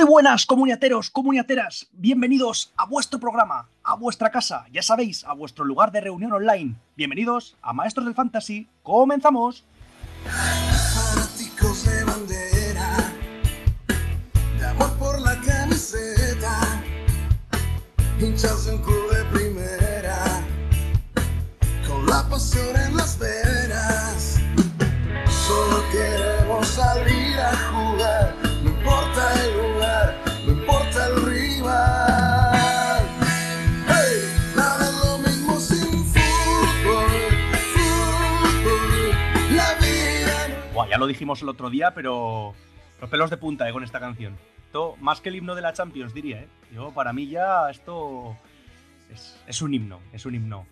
Muy buenas comuniateros, comuniateras, bienvenidos a vuestro programa, a vuestra casa, ya sabéis, a vuestro lugar de reunión online. Bienvenidos a Maestros del Fantasy, comenzamos. Ya lo dijimos el otro día, pero los pelos de punta eh, con esta canción. Esto, más que el himno de la Champions, diría. ¿eh? Yo, para mí ya esto es, es un himno, es un himno.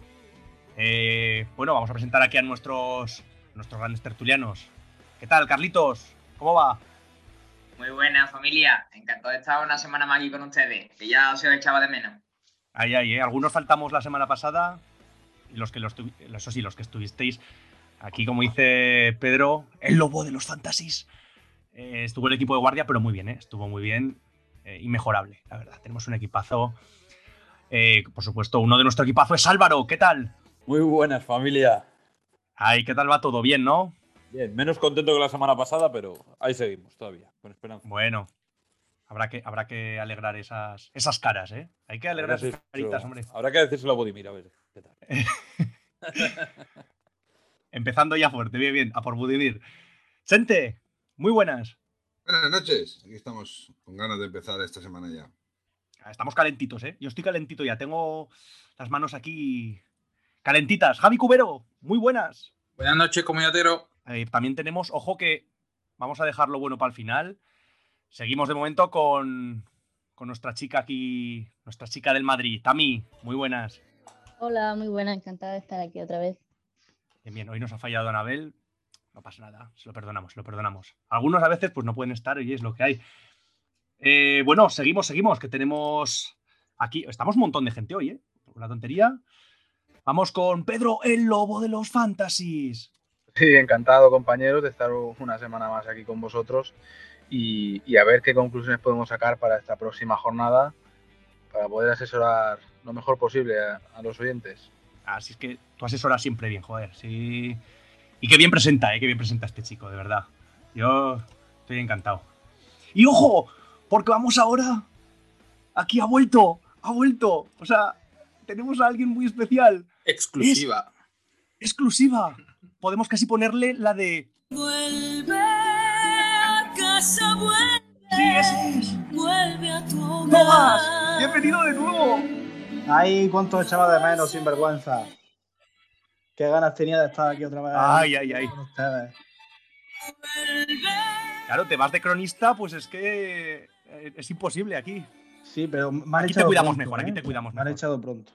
Eh, bueno, vamos a presentar aquí a nuestros, nuestros grandes tertulianos. ¿Qué tal, Carlitos? ¿Cómo va? Muy buena familia, encantado de estar una semana más aquí con ustedes, que ya se os echaba de menos. Ahí, ahí, ¿eh? Algunos faltamos la semana pasada y los que los eso sí, los que estuvisteis aquí, como dice Pedro, el lobo de los fantasies. Eh, estuvo el equipo de guardia, pero muy bien, ¿eh? estuvo muy bien eh, y mejorable, la verdad. Tenemos un equipazo. Eh, por supuesto, uno de nuestro equipazo es Álvaro. ¿Qué tal? Muy buenas, familia. Ay, ¿qué tal va todo? Bien, ¿no? Bien, menos contento que la semana pasada, pero ahí seguimos todavía, con esperanza. Bueno, habrá que, habrá que alegrar esas, esas caras, ¿eh? Hay que alegrar esas caritas, hombre. Habrá que decírselo a Budimir, a ver qué tal. Empezando ya fuerte, bien, bien, a por Budimir. Sente, muy buenas. Buenas noches, aquí estamos con ganas de empezar esta semana ya. Estamos calentitos, ¿eh? Yo estoy calentito ya, tengo las manos aquí calentitas. Javi Cubero, muy buenas. Buenas noches, comunitero. Eh, también tenemos, ojo que vamos a dejarlo bueno para el final. Seguimos de momento con, con nuestra chica aquí, nuestra chica del Madrid, Tami, muy buenas. Hola, muy buena, encantada de estar aquí otra vez. Bien, bien, hoy nos ha fallado Anabel, no pasa nada, se lo perdonamos, se lo perdonamos. Algunos a veces pues no pueden estar y es lo que hay. Eh, bueno, seguimos, seguimos, que tenemos aquí, estamos un montón de gente hoy, ¿eh? Una tontería. Vamos con Pedro, el lobo de los fantasies. Sí, encantado, compañeros, de estar una semana más aquí con vosotros y, a ver qué conclusiones podemos sacar para esta próxima jornada para poder asesorar lo mejor posible a los oyentes. Así es que tú asesoras siempre bien, joder, sí. Y qué bien presenta, ¿eh? Qué bien presenta este chico, de verdad. Yo estoy encantado. Y ojo, porque vamos ahora. Aquí ha vuelto, ha vuelto. O sea, tenemos a alguien muy especial, Exclusiva. exclusiva. Podemos casi ponerle la de. Vuelve a casa, vuelve, Sí, ese es. vuelve a tu hogar. ¡No más! ¡Bienvenido de nuevo! Ay, cuánto echaba de menos, sinvergüenza. Qué ganas tenía de estar aquí otra vez. Ay, ay, ay. Con ustedes. Claro, te vas de cronista, pues es que eh, es imposible aquí. Sí, pero me han Aquí te cuidamos pronto, mejor, aquí ¿eh? te cuidamos Me han mejor. echado pronto.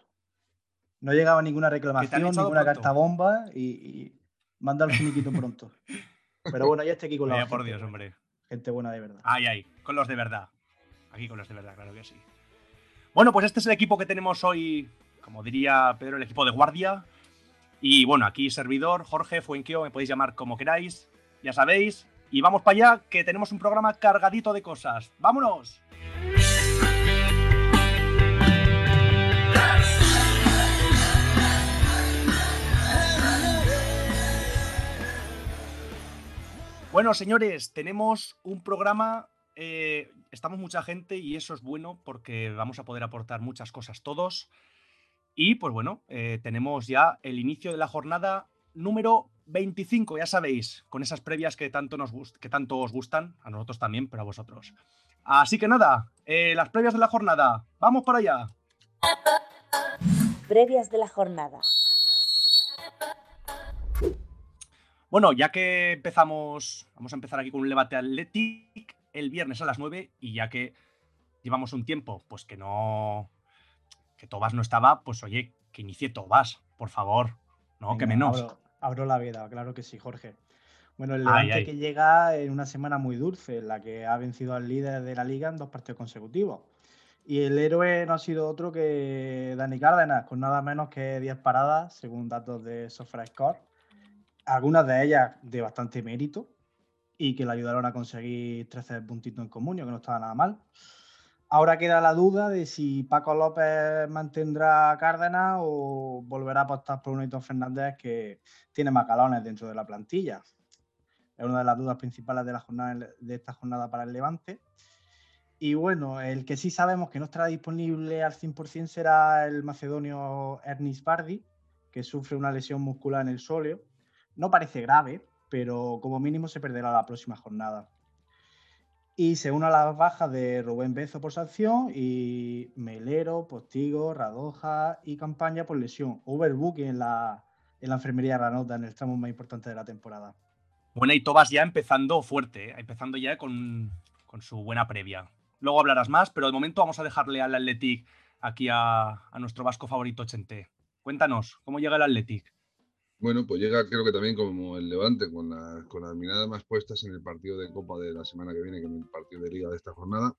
No llegaba ninguna reclamación, ninguna pronto. carta bomba y, y manda el finiquito pronto. Pero bueno, ya estoy aquí con la Vaya gente por Dios, hombre. Gente buena de verdad. Ay, ay, con los de verdad. Aquí con los de verdad, claro que sí. Bueno, pues este es el equipo que tenemos hoy, como diría Pedro, el equipo de guardia. Y bueno, aquí servidor, Jorge, Fuenquio, me podéis llamar como queráis, ya sabéis. Y vamos para allá, que tenemos un programa cargadito de cosas. ¡Vámonos! Bueno, señores, tenemos un programa. Eh, estamos mucha gente y eso es bueno porque vamos a poder aportar muchas cosas todos. Y pues bueno, eh, tenemos ya el inicio de la jornada número 25, ya sabéis, con esas previas que tanto, nos que tanto os gustan, a nosotros también, pero a vosotros. Así que nada, eh, las previas de la jornada, vamos para allá. Previas de la jornada. Bueno, ya que empezamos, vamos a empezar aquí con un debate Athletic el viernes a las 9 y ya que llevamos un tiempo, pues que no, que Tobas no estaba, pues oye, que inicie Tobas, por favor, no, que menos. Abro, abro la veda, claro que sí, Jorge. Bueno, el Ay, Levante ay. que llega en una semana muy dulce, en la que ha vencido al líder de la liga en dos partidos consecutivos. Y el héroe no ha sido otro que Dani Cárdenas, con nada menos que 10 paradas, según datos de SofaScore. Algunas de ellas de bastante mérito, y que le ayudaron a conseguir 13 puntitos en comunio, que no estaba nada mal. Ahora queda la duda de si Paco López mantendrá a Cárdenas o volverá a apostar por un Hito Fernández que tiene más galones dentro de la plantilla. Es una de las dudas principales de, la jornada, de esta jornada para el Levante. Y bueno, el que sí sabemos que no estará disponible al 100% será el macedonio Ernest Bardi, que sufre una lesión muscular en el sóleo. No parece grave, pero como mínimo se perderá la próxima jornada. Y se une a las bajas de Rubén Bezo por sanción y Melero, Postigo, Radoja y Campaña por lesión. Overbooking en la, en la enfermería Ranota en el tramo más importante de la temporada. Bueno, y Tobas ya empezando fuerte, ¿eh? empezando ya con, con su buena previa. Luego hablarás más, pero de momento vamos a dejarle al Athletic aquí a, a nuestro vasco favorito Chente. Cuéntanos, ¿cómo llega el Athletic? Bueno, pues llega creo que también como el Levante, con, la- con las miradas más puestas en el partido de Copa de la semana que viene que en el partido de Liga de esta jornada.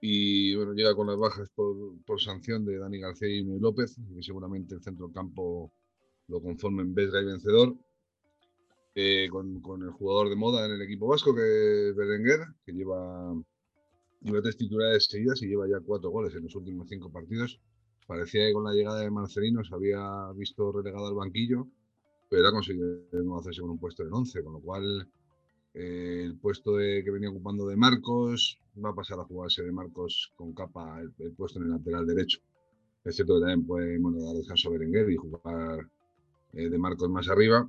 Y bueno, llega con las bajas por, por sanción de Dani García y López, que seguramente el centro campo lo conformen Vesga y vencedor. Eh, con, con el jugador de moda en el equipo vasco, que es Berenguer, que lleva, lleva tres titularidades seguidas y lleva ya cuatro goles en los últimos cinco partidos. Parecía que con la llegada de Marcelino se había visto relegado al banquillo, pero ha conseguido hacerse con un puesto en el 11, con lo cual eh, el puesto que venía ocupando de Marcos va a pasar a jugarse de Marcos con capa el, puesto en el lateral derecho. Es cierto que también puede bueno, dar descanso a Berenguer y jugar eh, de Marcos más arriba,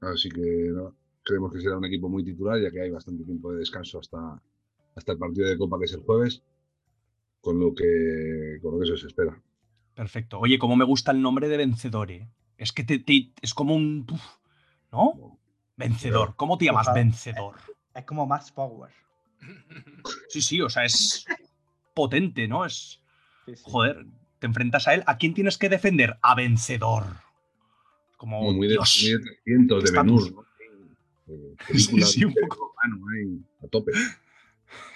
así que creemos que será un equipo muy titular, ya que hay bastante tiempo de descanso hasta, hasta el partido de Copa que es el jueves, con lo que, con lo que eso se espera. Perfecto. Oye, cómo me gusta el nombre de vencedor, ¿eh? Es que te, te- es como un... uf, ¿No? Vencedor. ¿Cómo te llamas vencedor? Es como Max Power. Sí, sí, o sea, es potente, ¿no? Es... Sí, sí. Joder, te enfrentas a él. ¿A quién tienes que defender? A vencedor. Como, Como muy de, Dios. muy de 300 de menú. Eh, película sí, un de poco. romano ahí, a tope.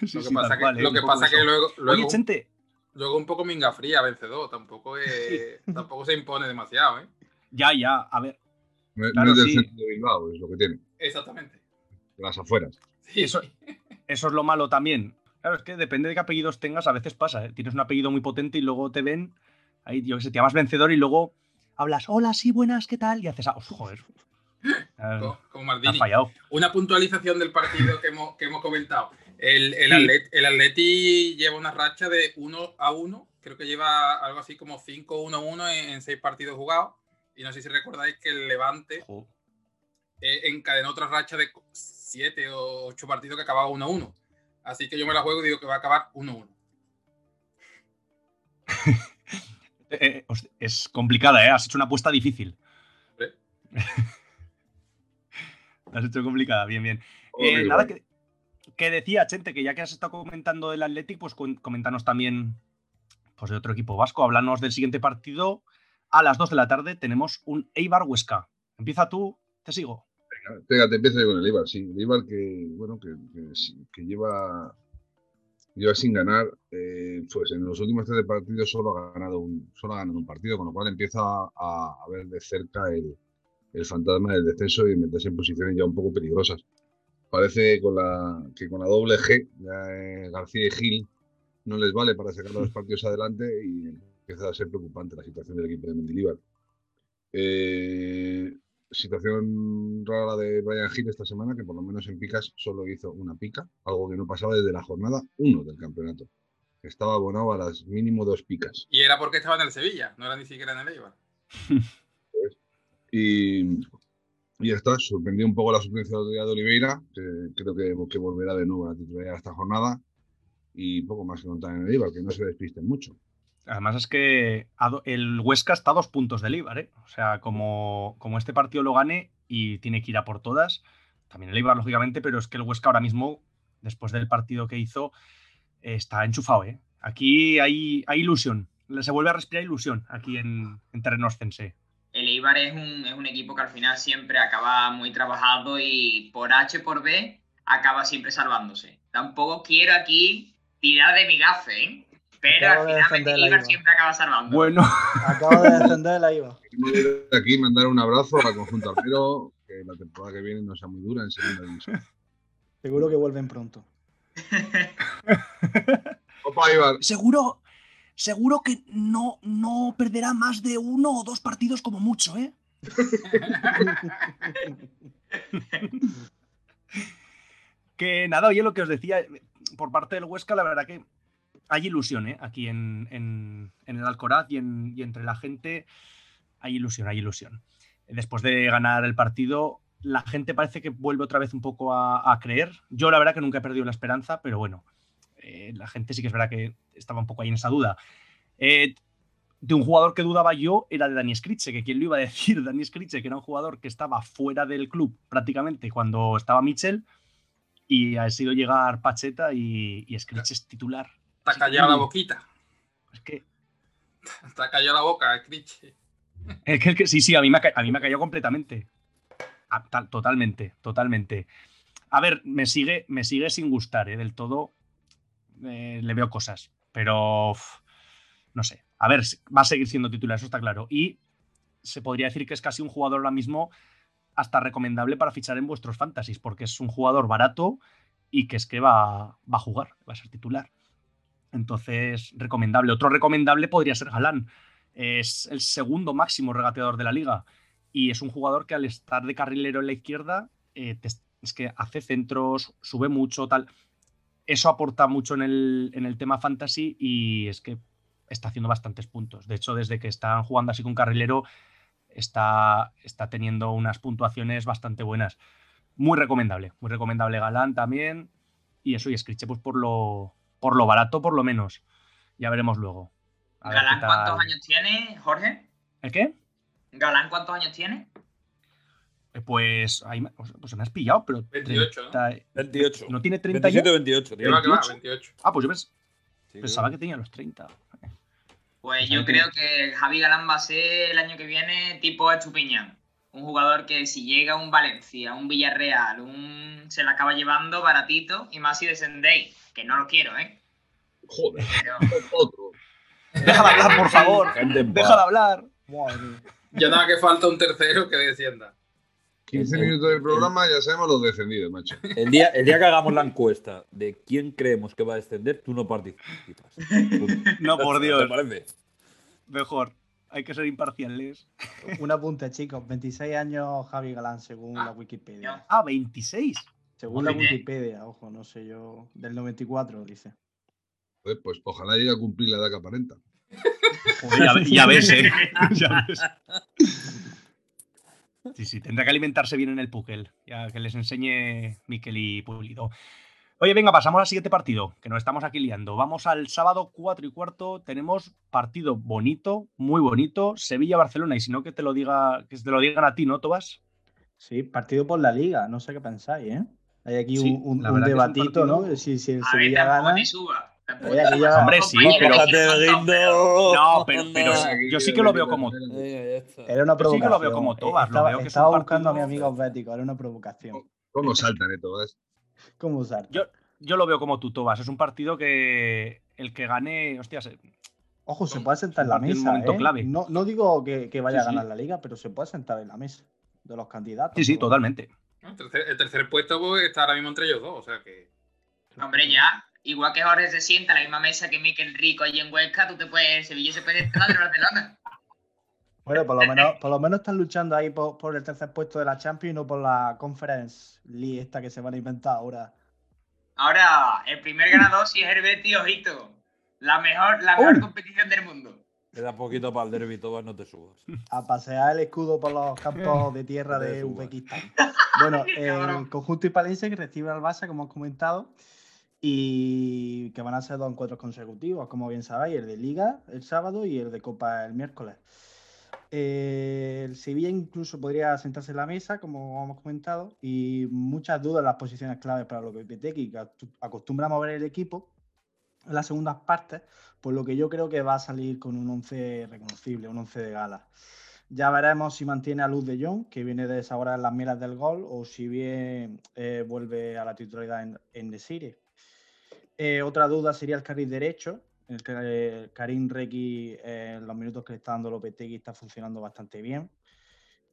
Sí, Lo que sí, pasa que, cual, ¿eh? lo que, pasa que luego, luego, Oye, Chente, luego un poco minga fría, vencedor. Tampoco, es, tampoco se impone demasiado, ¿eh? ya, ya, a ver. No, es del sí. centro de Bilbao, es lo que tiene. Exactamente. De las afueras. Sí. Eso, eso es lo malo también. Claro, es que depende de qué apellidos tengas, a veces pasa. ¿eh? Tienes un apellido muy potente y luego te ven, ahí, yo que sé, te llamas vencedor y luego hablas, hola, sí, buenas, ¿qué tal? Y haces, ah, joder. Co- Como me has fallado. Una puntualización del partido que hemos, que hemos comentado. El, el, Sí. Atlet- el Atleti lleva una racha de 1 a 1. Creo que lleva algo así como 5-1-1 en, en seis partidos jugados. Y no sé si recordáis que el Levante Jo- eh, encadenó otra racha de 7 o 8 partidos que acababa 1-1. Así que yo me la juego y digo que va a acabar 1-1. eh, eh, es complicada, ¿eh? Has hecho una apuesta difícil. Hombre. La has hecho complicada, bien, bien. Todo Eh, nada, que, que decía, Chente, que ya que has estado comentando del Athletic, pues coméntanos también pues, de otro equipo vasco. Háblanos del siguiente partido. A las 2 de la tarde tenemos un Eibar Huesca. Empieza tú, te sigo. Venga, te empiezo yo con el Ibar, sí. El Ibar que, bueno, que, lleva, lleva sin ganar, eh, pues en los últimos tres partidos solo ha ganado un, solo ha ganado un partido, con lo cual empieza a, a ver de cerca el, el fantasma del descenso y meterse en posiciones ya un poco peligrosas. Parece con la, que con la doble G, eh, García y Gil, no les vale para sacar los partidos adelante y empieza a ser preocupante la situación del equipo de Mendilibar. Eh, situación rara la de Brian Hill esta semana, que por lo menos en picas solo hizo una pica, algo que no pasaba desde la jornada 1 del campeonato. Estaba abonado a las mínimo dos picas. Y era porque estaba en el Sevilla, no era ni siquiera en el Eibar. Y, y ya está, sorprendió un poco la suplencia de Oliveira, que creo que, que volverá de nuevo a la titularidad esta jornada. Y poco más que contar en el Eibar, que no se despisten mucho. Además es que el Huesca está a dos puntos del Eibar, ¿eh? O sea, como, como este partido lo gane y tiene que ir a por todas, también el Eibar, lógicamente, pero es que el Huesca ahora mismo, después del partido que hizo, está enchufado, ¿eh? Aquí hay, hay ilusión, se vuelve a respirar ilusión aquí en, en terreno oscense. Eibar es un, es un equipo que al final siempre acaba muy trabajado y por H por B acaba siempre salvándose. Tampoco quiero aquí tirar de mi gafe, ¿eh? Pero Acabo al de final defender el la Eibar IVA. siempre acaba salvando. Bueno, Acabo de descender la IVA. Aquí mandar un abrazo al conjunto arquero, que la temporada que viene no sea muy dura en segunda división. Seguro que vuelven pronto. Opa, Iván. Seguro, seguro que no, no perderá más de uno o dos partidos como mucho, ¿eh? que nada, oye, lo que os decía, por parte del Huesca, la verdad que hay ilusión, ¿eh? Aquí en, en- el Alcoraz y, en- y entre la gente hay ilusión, hay ilusión. Después de ganar el partido, la gente parece que vuelve otra vez un poco a creer. Yo la verdad que nunca he perdido la esperanza, pero bueno, eh, la gente sí que es verdad que estaba un poco ahí en esa duda. Eh, de un jugador que dudaba yo era de Dani Skritze, que quién lo iba a decir, Dani Skritze, que era un jugador que estaba fuera del club prácticamente cuando estaba Michel y ha sido llegar Pacheta y, y es titular. Está callada la boquita. Es que, Está callada la boca, Scritch. es que, es que sí, sí, a mí me ha, a mí me ha caído completamente. Tal- totalmente, totalmente. A ver, me sigue, me sigue sin gustar, ¿eh? del todo. Eh, le veo cosas, pero no sé. A ver, va a seguir siendo titular, eso está claro. Y se podría decir que es casi un jugador ahora mismo hasta recomendable para fichar en vuestros fantasies, porque es un jugador barato y que es que va, va a jugar, va a ser titular. Entonces, recomendable. Otro recomendable podría ser Galán. Es el segundo máximo regateador de la liga y es un jugador que al estar de carrilero en la izquierda eh, es que hace centros, sube mucho, tal. Eso aporta mucho en el, en el tema fantasy y es que está haciendo bastantes puntos. De hecho, desde que están jugando así con carrilero, está, está teniendo unas puntuaciones bastante buenas. Muy recomendable, muy recomendable Galán también. Y eso, y Scriche, pues por lo, por lo barato, por lo menos. Ya veremos luego. A Galán, ¿cuántos años tiene, Jorge? ¿El qué? Galán, ¿cuántos años tiene? Eh, Pues, ahí me, pues me has pillado, pero. 28, ¿no? 30 28. ¿No tiene 30 ya? 27 o 28. tío. Lleva que va, 28. 28. Ah, pues yo pens- Sí, pensaba creo. que tenía los 30. Pues yo creo que Javi Galán va a ser el año que viene tipo Estupiñán. Un jugador que si llega a un Valencia, un Villarreal, un se la acaba llevando baratito y más si descendéis. Que no lo quiero, ¿eh? Joder, Pero otro. Deja de hablar, por favor. Deja de hablar. Madre. Ya nada que falta un tercero que descienda. 15 minutos del programa, ya sabemos los descendidos, macho. El día, el día que hagamos la encuesta de quién creemos que va a descender, tú no participas. No, por ¿Te Dios. parece? Mejor. Hay que ser imparciales. Un apunte, chicos. 26 años Javi Galán, según la Wikipedia. Ah, 26. Según la bien. Wikipedia, ojo, no sé yo. Del 94, dice. Joder, Pues ojalá llegue a cumplir la edad que aparenta. Joder, ya, ya ves, eh. Ya ves. Sí, sí, tendrá que alimentarse bien en el Pukel. Ya que les enseñe Miquel y Pulido. Oye, venga, pasamos al siguiente partido, que nos estamos aquí liando. Vamos al sábado 4 y cuarto. Tenemos partido bonito, muy bonito, Sevilla-Barcelona. Y si no, que te lo diga, que te lo digan a ti, ¿no, Tobas? Sí, partido por la liga. No sé qué pensáis, ¿eh? Hay aquí Sí, un, un- la un verdad que es un debatito, ¿no? Si, si el a Sevilla gana. te suba. Ya- Hombre, sí, pero- no pero- No, pero, yo sí que lo veo como. Era una Yo sí que provocación. lo veo como Tobas, lo Estaba, veo que estaba buscando a mi amigo bético, era una provocación. ¿Cómo saltan, eh, todas? ¿Cómo usar? Yo, yo lo veo como tú, Tobas. Es un partido que el que gane, hostias, eh, Ojo, se puede sentar en la en mesa. momento ¿eh? clave. No, no digo que, que vaya Sí, a ganar sí. la liga, pero se puede sentar en la mesa de los candidatos. sí, sí, totalmente. El tercer, el tercer puesto pues, está ahora mismo entre ellos dos, o sea que. Hombre, ya. Igual que Jorge se sienta a la misma mesa que Miquel Rico allí en Huesca, tú te puedes, Sevilla se puede estar de Barcelona. Bueno, por lo menos, por lo menos están luchando ahí por, por el tercer puesto de la Champions y no por la Conference League esta que se van a inventar ahora. Ahora, el primer ganador sí es el Betis, ojito. La mejor, la mejor competición del mundo. Queda poquito para el derby, Tobas, no te subas. A pasear el escudo por los campos de tierra de Uzbekistán. Bueno, el conjunto hispalense que recibe al Barça, como hemos comentado, y que van a ser dos encuentros consecutivos, como bien sabéis, el de Liga el sábado y el de Copa el miércoles. Eh, el Sevilla incluso podría sentarse en la mesa, como hemos comentado, y muchas dudas en las posiciones claves para Lopetegui, que actu- acostumbra a mover el equipo en las segundas partes, por lo que yo creo que va a salir con un 11 reconocible, un 11 de gala. Ya veremos si mantiene a Luz de Jong, que viene de desahorar las miras del gol, o si bien eh, vuelve a la titularidad en, en The City. Eh, otra duda sería el carril derecho. El que eh, Karim Requi, eh, en los minutos que le está dando Lopetegui, está funcionando bastante bien.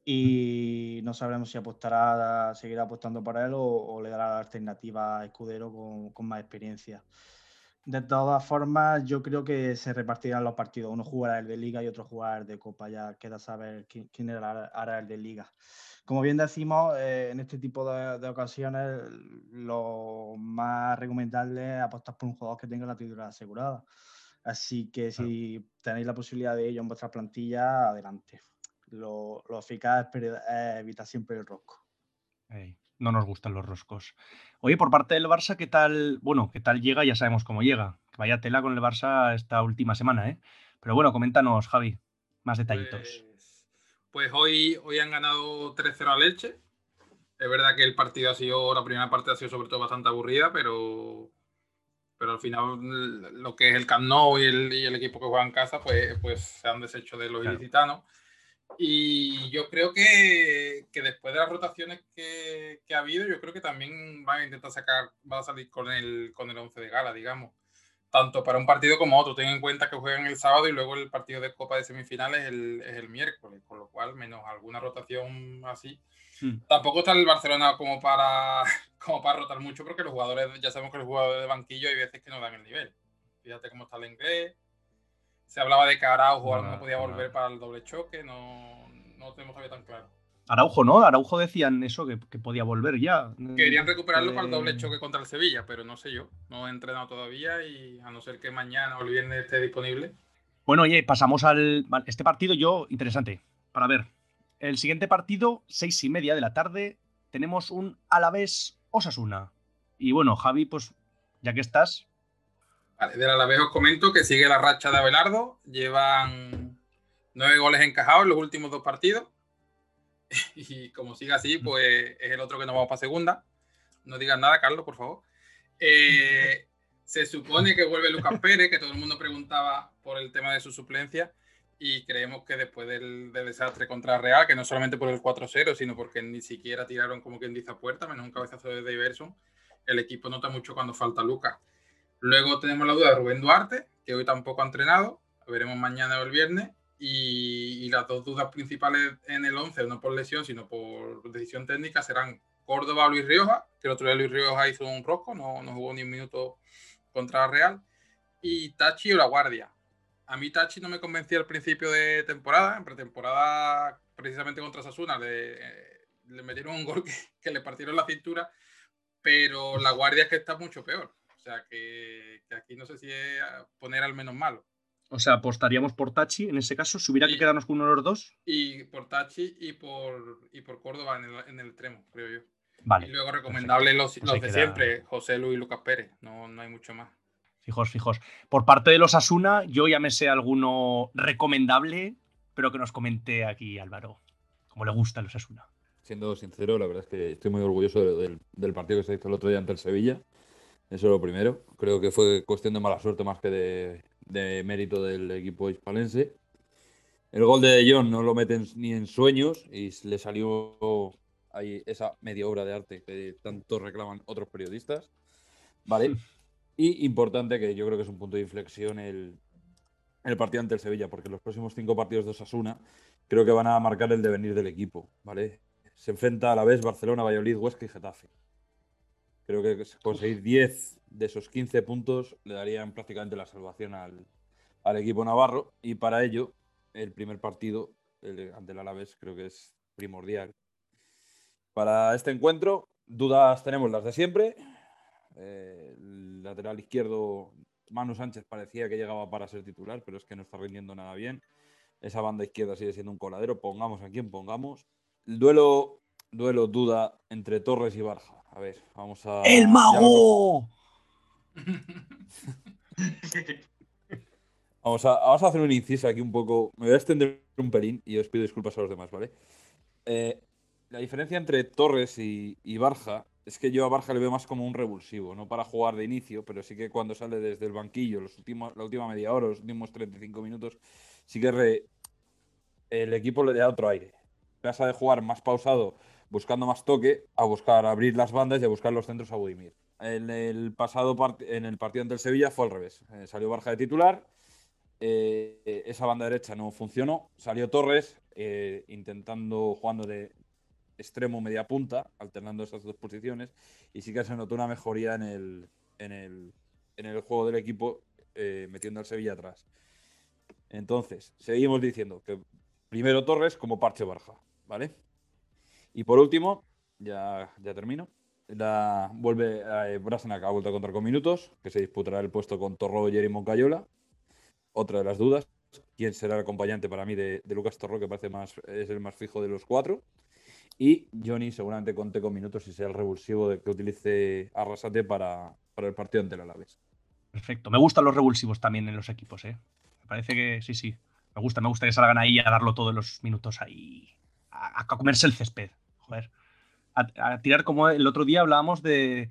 y no sabremos si apostará, seguirá apostando por él o, o le dará la alternativa a Escudero con, con más experiencia. De todas formas, yo creo que se repartirán los partidos. Uno jugará el de Liga y otro jugará el de Copa. Ya queda saber quién, quién hará, el de Liga. Como bien decimos, eh, en este tipo de, de ocasiones, lo más recomendable es apostar por un jugador que tenga la titular asegurada. Así que si tenéis la posibilidad de ello en vuestra plantilla, adelante. Lo, lo eficaz es, evitar siempre el rosco. No nos gustan los roscos. Oye, por parte del Barça, ¿qué tal? Bueno, ¿qué tal llega? Ya sabemos cómo llega. Que Vaya tela con el Barça esta última semana, ¿eh? Pero bueno, coméntanos, Javi, más detallitos. Pues, pues hoy, hoy han ganado 3-0 a Leche. Es verdad que el partido ha sido, la primera parte ha sido sobre todo bastante aburrida, pero, pero al final lo que es el Camp Nou y el, y el equipo que juega en casa, pues, pues se han deshecho de los Claro. ilicitanos. Y yo creo que, que después de las rotaciones que, que ha habido, yo creo que también van a intentar sacar, van a salir con el, con el 11 de gala, digamos. Tanto para un partido como otro. Ten en cuenta que juegan el sábado y luego el partido de Copa de Semifinales es el, es el miércoles, con lo cual, menos alguna rotación así. Hmm. Tampoco está el Barcelona como para, como para rotar mucho, porque los jugadores, ya sabemos que los jugadores de banquillo hay veces que no dan el nivel. Fíjate cómo está el inglés. Se hablaba de que Araujo no podía volver para el doble choque, no, no tenemos todavía tan claro. Araujo, ¿no? Araujo decían eso, que, que podía volver ya. Querían recuperarlo para el Eh, doble choque contra el Sevilla, pero no sé yo. No he entrenado todavía y a no ser que mañana o el viernes esté disponible. Bueno, oye, pasamos al. Este partido, yo, interesante. Para ver. El siguiente partido, seis y media de la tarde, tenemos un Alavés Osasuna. Y bueno, Javi, pues, ya que estás, Vale, del Alavés os comento que sigue la racha de Abelardo. Llevan nueve goles encajados en los últimos dos partidos. Y como sigue así, pues es el otro que nos vamos para segunda. No digas nada, Carlos, por favor. Eh, se supone que vuelve Lucas Pérez, que todo el mundo preguntaba por el tema de su suplencia. Y creemos que después del, del desastre contra Real, que no solamente por el 4-0, sino porque ni siquiera tiraron como quien dice a puerta, menos un cabezazo de Diverson, el equipo nota mucho cuando falta Lucas. Luego tenemos la duda de Rubén Duarte, que hoy tampoco ha entrenado. Veremos mañana o el viernes. Y, las dos dudas principales en el 11, no por lesión, sino por decisión técnica, serán Córdoba Luis Rioja, que el otro día Luis Rioja hizo un rosco, no, no jugó ni un minuto contra Real. Y Tachi o La Guardia. A mí Tachi no me convencía al principio de temporada. En pretemporada, precisamente contra Sasuna, le, le metieron un gol que, que le partieron la cintura. Pero La Guardia es que está mucho peor. O sea, que, que aquí no sé si es poner al menos malo. o sea, apostaríamos por Tachi en ese caso. Si hubiera que quedarnos con uno de los dos, Y por Tachi y por, y por Córdoba en el, en el extremo, creo yo. vale. y luego recomendable los, Pues los de queda- siempre, José Luis y Lucas Pérez. No, no hay mucho más. Fijos, fijos. Por parte de los Asuna, yo ya me sé alguno recomendable, pero que nos comente aquí Álvaro. Como le gusta a los Asuna. Siendo sincero, la verdad es que estoy muy orgulloso de- del, del partido que se hizo el otro día ante el Sevilla. Eso es lo primero. Creo que fue cuestión de mala suerte más que de, de mérito del equipo hispalense. El gol de De Jong no lo meten ni en sueños y le salió ahí esa media obra de arte que tanto reclaman otros periodistas. ¿Vale? Y importante que yo creo que es un punto de inflexión el, el partido ante el Sevilla, porque los próximos cinco partidos de Osasuna creo que van a marcar el devenir del equipo, ¿vale? Se enfrenta a la vez Barcelona, Valladolid, Huesca y Getafe. Creo que conseguir 10 de esos 15 puntos le darían prácticamente la salvación al, al equipo navarro y para ello el primer partido el- ante el Alavés creo que es primordial. Para este encuentro, dudas tenemos las de siempre. Eh, el lateral izquierdo, Manu Sánchez, parecía que llegaba para ser titular, pero es que no está rindiendo nada bien. Esa banda izquierda sigue siendo un coladero, pongamos a quien pongamos. El duelo, duelo duda entre Torres y Barja. A ver, vamos a. ¡El mago! Vamos a, vamos a hacer un inciso aquí un poco. Me voy a extender un pelín y os pido disculpas a los demás, ¿vale? Eh, la diferencia entre Torres y, y Barja es que yo a Barja le veo más como un revulsivo, no para jugar de inicio, pero sí que cuando sale desde el banquillo, los últimos, la última media hora, los últimos 35 minutos, sí que re- el equipo le da otro aire. Pasa de jugar más pausado, buscando más toque, a buscar abrir las bandas y a buscar los centros a Budimir. En el pasado en el partido ante el Sevilla fue al revés. Eh, salió Barja de titular eh, esa banda derecha no funcionó. Salió Torres eh, intentando, jugando de extremo media punta, alternando esas dos posiciones. Y sí que se notó una mejoría en el, en el, en el juego del equipo, metiendo al Sevilla atrás. Entonces, seguimos diciendo que primero Torres como parche barja, ¿vale? Y por último, ya, ya termino. La, vuelve eh, Brassenac ha vuelto a contar con minutos, que se disputará el puesto con Torroyer y Moncayola. Otra de las dudas, quién será el acompañante para mí de, Lucas Torro, que parece más, es el más fijo de los cuatro. Y Johnny seguramente conté con minutos y sea el revulsivo que utilice Arrasate para, para el partido ante el Alaves. Perfecto. Me gustan los revulsivos también en los equipos, ¿eh? Me parece que sí, sí. Me gusta, me gusta que salgan ahí a darlo todos los minutos ahí. A comerse el césped. Joder. A, a tirar como el otro día hablábamos de.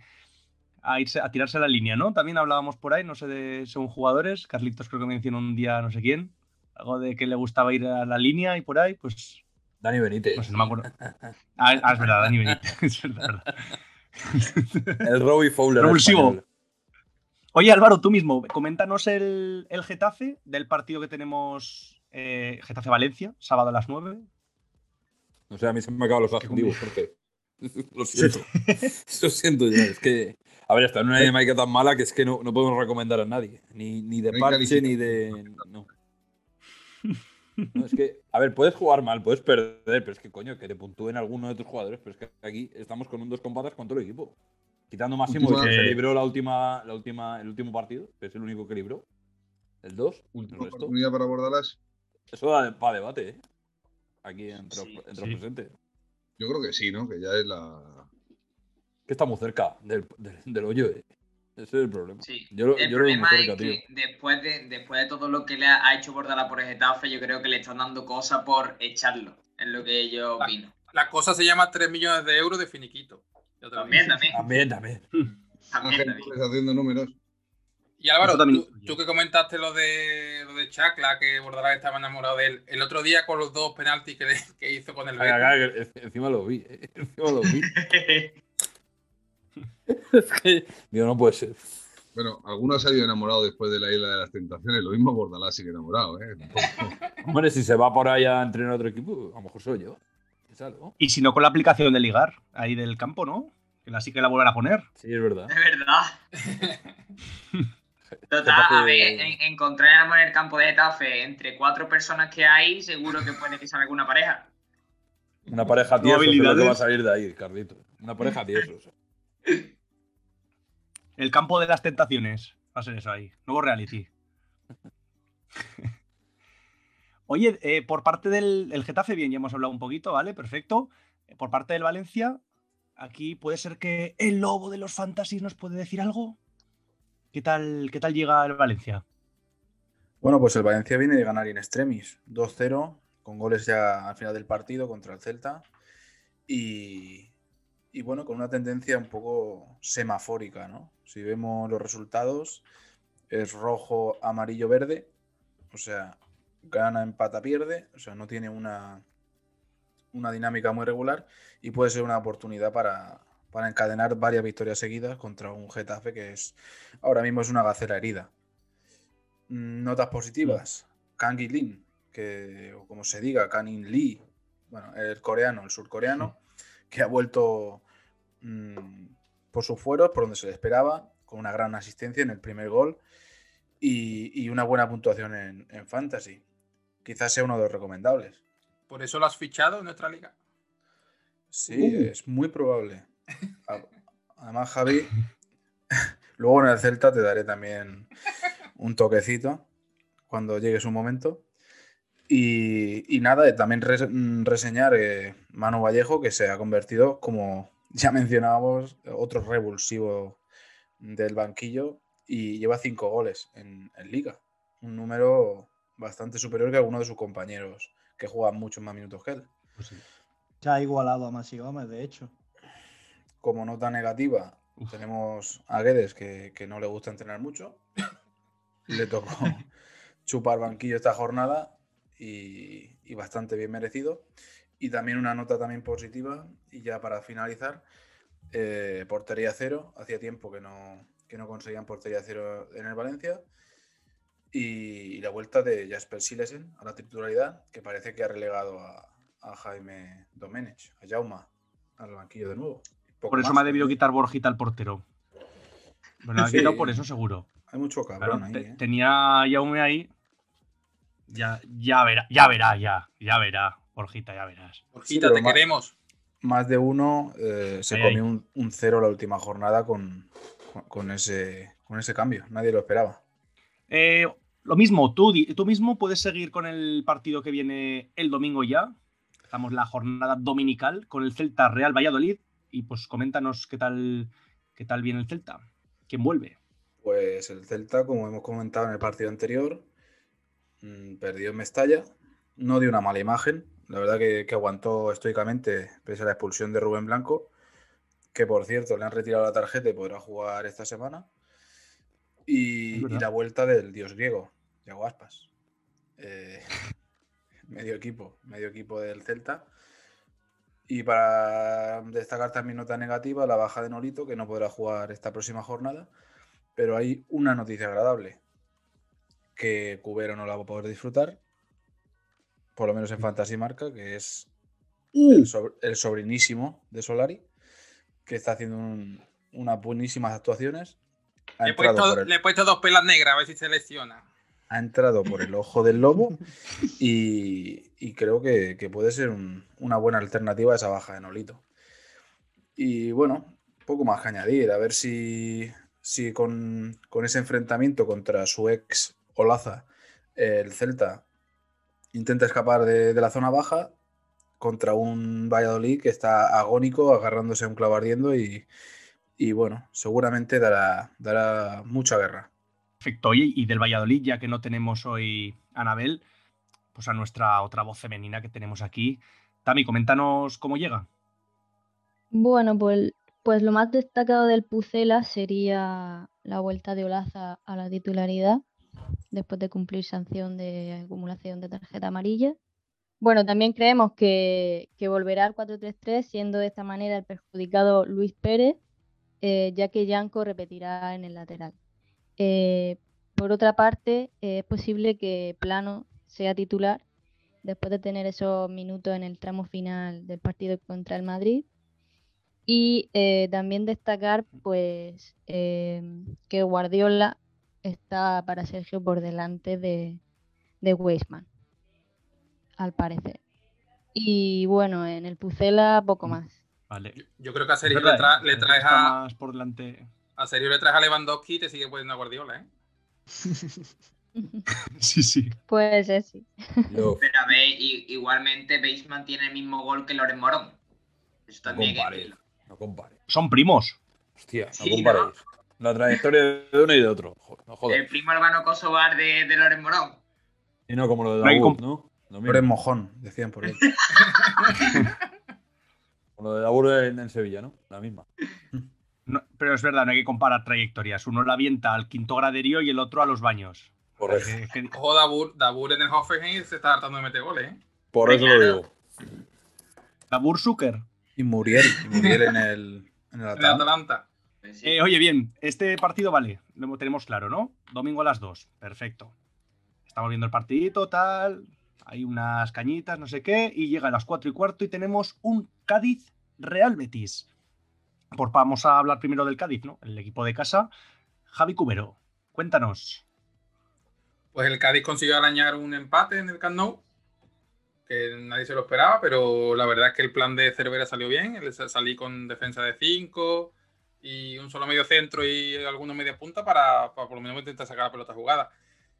A, irse, a tirarse a la línea, ¿no? También hablábamos por ahí, no sé de según jugadores. Carlitos creo que mencionó un día no sé quién. Algo de que le gustaba ir a la línea y por ahí, pues. Dani Benítez. Sé, no me acuerdo. Ah, ah, es verdad, Dani Benítez. es verdad. El Robbie Fowler. Revulsivo. Oye, Álvaro, tú mismo, coméntanos el, el Getafe del partido que tenemos eh, Getafe-Valencia, sábado a las 9. O sea, a mí se me acaban los adjetivos, Jorge. Lo siento. Lo siento ya. Es que. A ver, está en una dinámica tan mala que es que no, no podemos recomendar a nadie. Ni, ni de parche, ni de. No. No, es que, a ver, puedes jugar mal, puedes perder, pero es que, coño, que te puntúen alguno de tus jugadores. Pero es que aquí estamos con un dos compatas con todo el equipo. Quitando Máximo, que se libró la última, la última, el último partido, que es el único que libró. El 2. Última El resto. oportunidad para Bordalás. Eso da para debate, ¿eh? Aquí entre, Sí, los- entre sí. los presentes. Yo creo que sí, ¿no? Que ya es la. Que estamos cerca del, del, del hoyo, ¿eh? Ese es el problema. Sí. Yo, el yo lo veo muy problema cerca, es tío. que después de, después de todo lo que le ha, ha hecho Bordala por Getafe, yo creo que le están dando cosas por echarlo. Es lo que yo Ah. opino. La cosa se llama 3 millones de euros de finiquito. También, también. También, también. También, también. Haciendo números. Y Álvaro, también tú, que comentaste lo de lo de Chacla, que Bordalás estaba enamorado de él, el otro día con los dos penaltis que, le- que hizo con el Betis. que encima lo vi. ¿eh? Encima lo vi. es que. Digo, no puede ser. Bueno, alguno ha salido enamorado después de la isla de las tentaciones. Lo mismo Bordalás sigue enamorado, ¿eh? Tampoco- Hombre, si se va por ahí a entrenar a otro equipo, a lo mejor soy yo. Y si no, con la aplicación de ligar ahí del campo, ¿no? Que la sí que la volverán a poner. Sí, es verdad. De verdad. Total, a ver, en- encontrar amor en el campo de Getafe entre cuatro personas que hay, seguro que puede que salga alguna pareja. Una pareja tiesos es lo que va a salir de ahí, Cardito. Una pareja tiesos. El campo de las tentaciones. Va a ser eso ahí. Nuevo reality. Oye, eh, por parte del el Getafe, bien, ya hemos hablado un poquito, ¿vale? Perfecto. Por parte del Valencia, aquí puede ser que el lobo de los fantasies nos puede decir algo. ¿Qué tal, qué tal llega el Valencia? Bueno, pues el Valencia viene de ganar in extremis, 2-0, con goles ya al final del partido contra el Celta. Y, y bueno, con una tendencia un poco semafórica, ¿no? Si vemos los resultados, es rojo, amarillo, verde. O sea, gana, empata, pierde. O sea, no tiene una, una dinámica muy regular y puede ser una oportunidad para, para encadenar varias victorias seguidas contra un Getafe que es ahora mismo es una gacela herida. Mm, Notas positivas. Kang Lin, que o como se diga, Kanin Lee, bueno, el coreano, el surcoreano, que ha vuelto mm, por sus fueros, por donde se le esperaba, con una gran asistencia en el primer gol y, y una buena puntuación en, en Fantasy. Quizás sea uno de los recomendables. Por eso lo has fichado en nuestra liga. Sí, Uh. es muy probable. Además, Javi, luego en el Celta te daré también un toquecito cuando llegue su momento. Y, nada, también mm, reseñar eh, Manu Vallejo, que se ha convertido, como ya mencionábamos, otro revulsivo del banquillo y lleva cinco goles en, liga. Un número bastante superior que algunos de sus compañeros que juegan muchos más minutos que él. Se ha igualado a Masi Gómez, de hecho. Como nota negativa, Uf. tenemos a Guedes que, que no le gusta entrenar mucho. Le tocó chupar banquillo esta jornada y, y bastante bien merecido. Y también una nota también positiva, y ya para finalizar, eh, portería cero. Hacía tiempo que no, que no conseguían portería cero en el Valencia. y, y la vuelta de Jasper Silesen a la titularidad, que parece que ha relegado a, a Jaime Domenech, a Jauma, al banquillo de nuevo. Poco Por eso más, me ha debido ¿no? quitar Borjita al portero. Lo ha quitado por eso seguro. Hay mucho Claro, cabrón ahí, te- ¿eh? tenía a Jaume ahí. Ya, ya verá, ya verá, ya, ya verá, Borjita, ya verás. Borjita, te queremos. Más de uno eh, se Ahí, comió ahí. un, un cero la última jornada con, con, con ese, con ese cambio. Nadie lo esperaba. Eh, lo mismo, tú, tú mismo puedes seguir con el partido que viene el domingo ya. Estamos la jornada dominical con el Celta Real Valladolid. Y pues coméntanos qué tal, qué tal viene el Celta. ¿Quién vuelve? Pues el Celta, como hemos comentado en el partido anterior, mm, perdió en Mestalla. No dio una mala imagen. La verdad que, que aguantó estoicamente pese a la expulsión de Rubén Blanco, que por cierto le han retirado la tarjeta y podrá jugar esta semana. Y, la vuelta del dios griego, Yago Aspas. Eh, medio equipo, medio equipo del Celta. Y para destacar también nota negativa, la baja de Nolito, que no podrá jugar esta próxima jornada. Pero hay una noticia agradable, que Cubero no la va a poder disfrutar, por lo menos en Fantasy Marca, que es el, sobr- el sobrinísimo de Solari, que está haciendo un- unas buenísimas actuaciones. Le he, puesto, le he puesto dos pelas negras a ver si se lesiona. Ha entrado por el ojo del lobo y, creo que, puede ser un- una buena alternativa a esa baja de Nolito. Y bueno, poco más que añadir, a ver si, si con, ese enfrentamiento contra su ex Olaza, el Celta intenta escapar de, la zona baja contra un Valladolid que está agónico, agarrándose a un clavo ardiendo y, y bueno, seguramente dará mucha guerra. Perfecto. Oye, y del Valladolid, ya que no tenemos hoy a Anabel, pues a nuestra otra voz femenina que tenemos aquí. Tami, coméntanos cómo llega. Bueno, pues, pues lo más destacado del Pucela sería la vuelta de Olaza a la titularidad después de cumplir sanción de acumulación de tarjeta amarilla. Bueno, también creemos que, volverá al 4-3-3, siendo de esta manera el perjudicado Luis Pérez, eh, ya que Yanco repetirá en el lateral. Eh, por otra parte, eh, es posible que Plano sea titular después de tener esos minutos en el tramo final del partido contra el Madrid. Y eh, también destacar pues eh, que Guardiola está para Sergio por delante de, de Weisman, al parecer. Y bueno, en el Pucela poco Mm. más. Vale. Yo, creo que a Sergio le, tra- le traes a, más por delante. A Sergio le traes a Lewandowski y te sigue poniendo a Guardiola, ¿eh? Sí, sí. Puede ser, sí. Yo, Pero a ver, i- igualmente Baseman tiene el mismo gol que Loren Morón. Eso no también hay que compares. decirlo. No compares. Son primos. Hostia, no Sí, comparéis. La trayectoria de uno y de otro. Joder, no El primo hermano Kosovar de, de Loren Morón. Y no como lo de No comp- ¿no? Lo. Loren Mojón, decían por ahí. Como lo de Dawood en, en Sevilla, ¿no? La misma. No, pero es verdad, no hay que comparar trayectorias. Uno la avienta al quinto graderío y el otro a los baños. Correcto. Eh, que- Ojo, Dabur, Dabur en el Hoffenheim se está tratando de meter goles, ¿eh? Por eso lo digo. Dabur Zucker. Y Muriel, y Muriel en el, en el En el Atalanta. Eh, oye, bien, este partido vale, lo tenemos claro, ¿no? Domingo a las 2, perfecto. Estamos viendo el partidito, tal, hay unas cañitas, no sé qué, y llega a las 4 y cuarto y tenemos un Cádiz Real Betis. Pues vamos a hablar primero del Cádiz, ¿no? El equipo de casa. Javi Cubero, cuéntanos. Pues el Cádiz consiguió arañar un empate en el Camp que nadie se lo esperaba, pero la verdad es que el plan de Cervera salió bien. Salí con defensa de 5 y un solo medio centro y algunos media punta para, por lo menos intentar sacar la pelota jugada.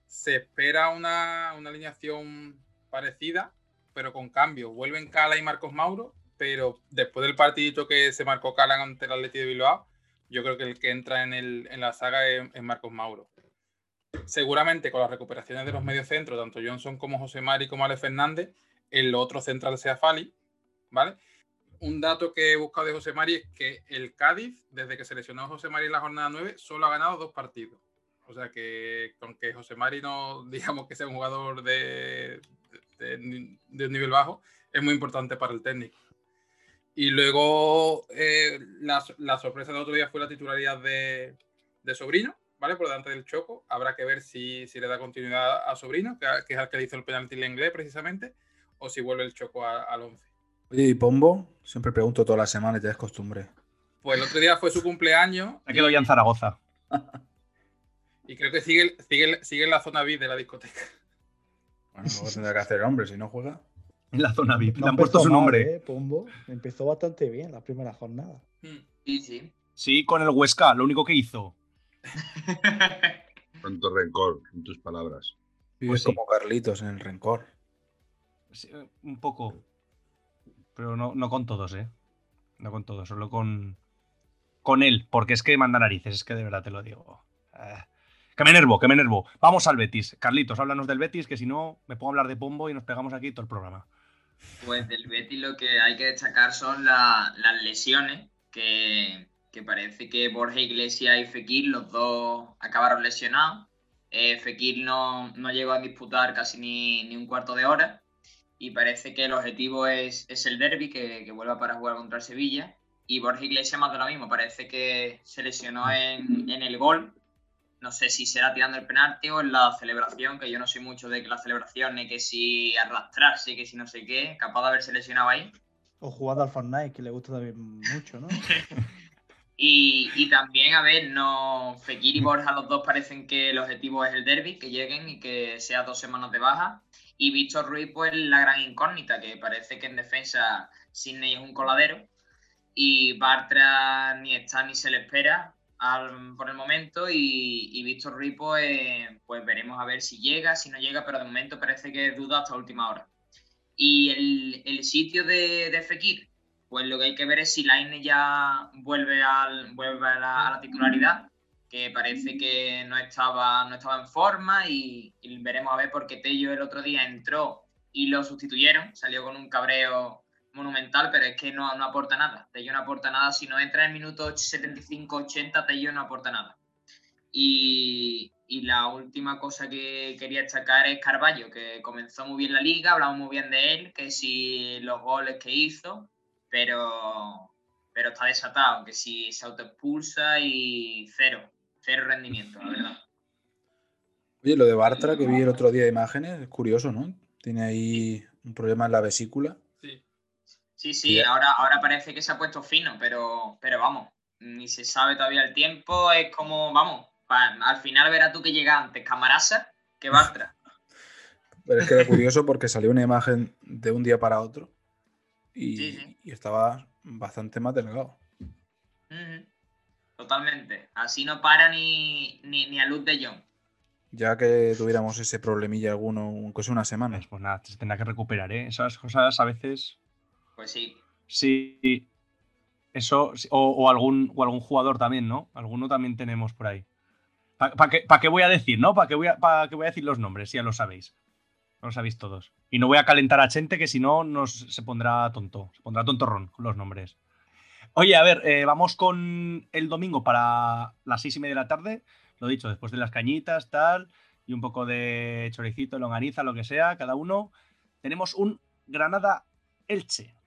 Se espera una, una alineación parecida, pero con cambios. Vuelven Cala y Marcos Mauro, pero después del partidito que se marcó Cala ante el Atleti de Bilbao, yo creo que el que entra en, la saga es- Marcos Mauro seguramente con las recuperaciones de los mediocentros, tanto Johnson como José Mari como Ale Fernández, el otro central sea Fali, ¿vale? Un dato que he buscado de José Mari es que el Cádiz, desde que se lesionó a José Mari en la jornada 9, solo ha ganado dos partidos. O sea que, aunque José Mari no, digamos que sea un jugador de un nivel bajo, es muy importante para el técnico. Y luego, eh, la, la sorpresa del otro día fue la titularidad de, de Sobrino, ¿vale? Por delante del Choco. Habrá que ver si, si le da continuidad a Sobrino, que, que es el que le hizo el penalti en inglés precisamente, o si vuelve el Choco a- al 11. Oye, ¿y Pombo? Siempre pregunto todas las semanas, ya es costumbre. Pues el otro día fue su cumpleaños Se quedó ya en Zaragoza. y creo que sigue, sigue, sigue en la zona VIP de la discoteca. Bueno, luego tendrá que hacer hombre, si no juega. En la zona VIP. No Le han puesto su mal, nombre. ¿eh? Pombo empezó bastante bien la primera jornada. Mm. Sí, sí. Sí, con el Huesca, lo único que hizo. Cuánto rencor en tus palabras. Vives sí. como Carlitos en el rencor. Sí, un poco. Pero no, no con todos, ¿eh? No con todos, solo con. Con él, porque es que manda narices, es que de verdad te lo digo. Ah, que me enervo, que me enervo. Vamos al Betis. Carlitos, háblanos del Betis, que si no, me pongo a hablar de Pombo y nos pegamos aquí todo el programa. Pues del Betis lo que hay que destacar son la- las lesiones, que, parece que Borja Iglesias y Fekir, los dos acabaron lesionados. Eh, no, no llegó a disputar casi ni, ni un cuarto de hora y parece que el objetivo es, es el derby, que, que vuelva para jugar contra el Sevilla. Y Borja Iglesias más de lo mismo, parece que se lesionó en, en el gol. No sé si será tirando el penalti o en la celebración, que yo no soy mucho de que la celebración, ni que si arrastrarse, que si no sé qué, capaz de haberse lesionado ahí. O jugando al Fortnite, que le gusta también mucho, ¿no? Y, y también, a ver, no Fekir y Borja, los dos parecen que el objetivo es el derby, que lleguen y que sea dos semanas de baja. Y Víctor Ruiz, pues la gran incógnita, que parece que en defensa Sidney es un coladero. Y Bartra ni está ni se le espera por el momento. Y, y Víctor Ruiz, pues, pues veremos a ver si llega, si no llega, pero de momento parece que duda hasta última hora. Y el, el sitio de, de Fekir, pues lo que hay que ver es si Laine ya vuelve, al, vuelve a, la, a la titularidad, que parece que no estaba, no estaba en forma y, y veremos a ver porque Tello el otro día entró y lo sustituyeron, salió con un cabreo monumental, pero es que no, no aporta nada. Tello no aporta nada, si no entra en el minuto 75-80, Tello no aporta nada. Y, y la última cosa que quería destacar es Carballo, que comenzó muy bien la liga, hablamos muy bien de él, que si los goles que hizo, pero, pero está desatado, que si se autoexpulsa y cero, cero rendimiento, la verdad. Oye, lo de Bartra, que vi el otro día de imágenes, es curioso, ¿no? Tiene ahí un problema en la vesícula. Sí. Sí, ahora, ahora parece que se ha puesto fino, pero, pero vamos, ni se sabe todavía el tiempo, es como, vamos, pa- al final verás tú que llega antes Camarasa que Bartra. Pero es que era curioso porque salió una imagen de un día para otro y, Sí, sí. y estaba bastante más delgado. Totalmente, así no para ni, ni, ni a Luz de Jong. Ya que tuviéramos ese problemilla alguno, aunque sea una semana. Pues, pues nada, se tendrá que recuperar, ¿eh? Esas cosas a veces. Pues sí, Sí. Eso. O, algún, o algún jugador también, ¿no? Alguno también tenemos por ahí. ¿Para qué, qué voy a decir, no? ¿Para qué, voy a, voy a decir los nombres? Ya lo sabéis. Lo sabéis todos. Y no voy a calentar a gente que si no nos se pondrá tonto. Se pondrá tontorrón con los nombres. Oye, a ver, eh, vamos con el domingo para las seis y media de la tarde. Lo dicho, después de las cañitas, tal, y un poco de choricito, longaniza, lo que sea, cada uno. Tenemos un Granada Elche.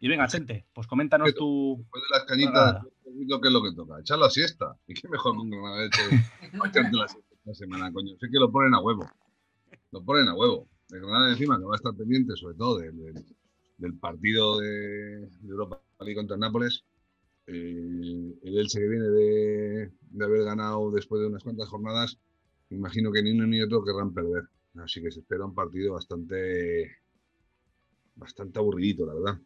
Y venga, gente, pues coméntanos tu. Después de las cañitas, Granada. ¿qué es lo que toca? Echar la siesta. ¿Y qué mejor que un Granada de hecho echarte la siesta esta semana, coño? Sé que lo ponen a huevo. Lo ponen a huevo. El Granada encima que va a estar pendiente, sobre todo, del, del- del partido de, de Europa League contra el Nápoles. Eh, el Elche que viene de, de haber ganado después de unas cuantas jornadas, me imagino que ni uno ni otro querrán perder. Así que se espera un partido bastante, bastante aburridito, la verdad.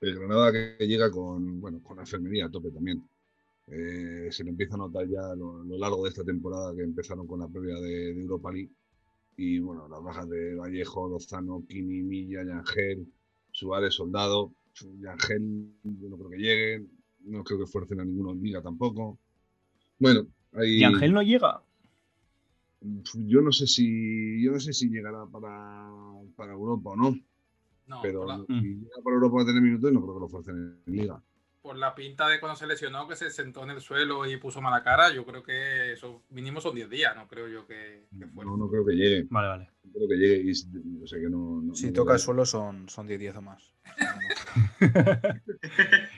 El Granada que llega con, bueno, con la enfermería a tope también. Eh, se le empieza a notar ya a lo, lo largo de esta temporada que empezaron con la previa de, de Europa League. Y bueno, las bajas de Vallejo, Lozano, Kini, Milla, Yangel, Suárez, Soldado. Yangel, yo no creo que llegue. No creo que fuercen a ninguno en Liga tampoco. Bueno, ahí. ¿Y Ángel no llega? Yo no sé si. Yo no sé si llegará para, para Europa o no. No, pero por la, Mm. si llega para Europa a tener minutos, no creo que lo fuercen en Liga. por la pinta de cuando se lesionó, que se sentó en el suelo y puso mala cara, yo creo que eso mínimo son 10 días, no creo yo que, que fuera. No, no creo que llegue. Vale, vale. No creo que llegue. Y, s- o sea que no, no- Si no toca el suelo son, son 10 10 o más.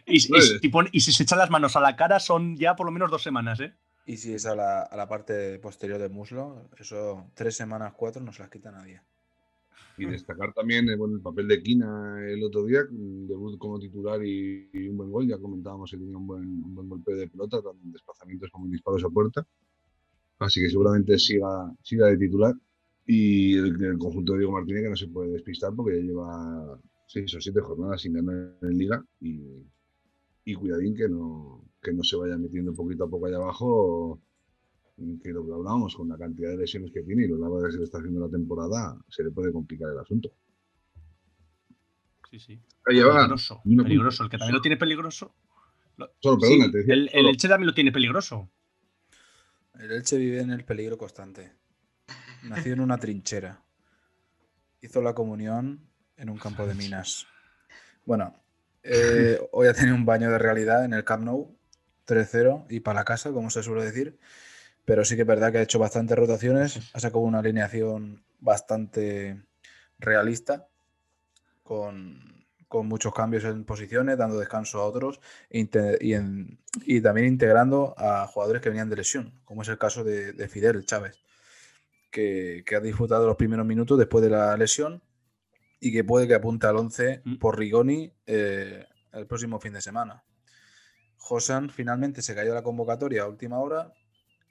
y, y- y pon- y si se echan las manos a la cara son ya por lo menos dos semanas, ¿eh? Y si es a la, a la parte posterior del muslo, eso tres semanas, cuatro, no se las quita nadie. Y destacar también eh, el papel de Kina el otro día, debut como titular y, un buen gol. Ya comentábamos que tenía un buen, golpe de pelota, tanto en desplazamientos como en disparos a puerta. Así que seguramente siga, siga de titular. Y el, el conjunto de Diego Martínez que no se puede despistar porque ya lleva seis o siete jornadas sin ganar en Liga. Y, y cuidadín que no, que no se vaya metiendo poquito a poco allá abajo que lo que hablábamos con la cantidad de lesiones que tiene y lo largo que se le está haciendo la temporada, se le puede complicar el asunto. Sí, sí. Peligroso. Peligroso. El que también lo tiene peligroso. lo- Solo, Sí, perdona, te decía, el, el solo. Elche también lo tiene peligroso. El Elche vive en el peligro constante. Nació en una trinchera. Hizo la comunión en un campo de minas. Bueno, eh, hoy ha tenido un baño de realidad en el Camp Nou, 3-0 y para la casa, como se suele decir. Pero sí que es verdad que ha hecho bastantes rotaciones, ha sacado una alineación bastante realista, con, con muchos cambios en posiciones, dando descanso a otros y, en- y también integrando a jugadores que venían de lesión, como es el caso de, de Fidel Chávez, que, que ha disfrutado los primeros minutos después de la lesión y que puede que apunte al 11 Mm. por Rigoni eh, el próximo fin de semana. Josan finalmente se cayó de la convocatoria a última hora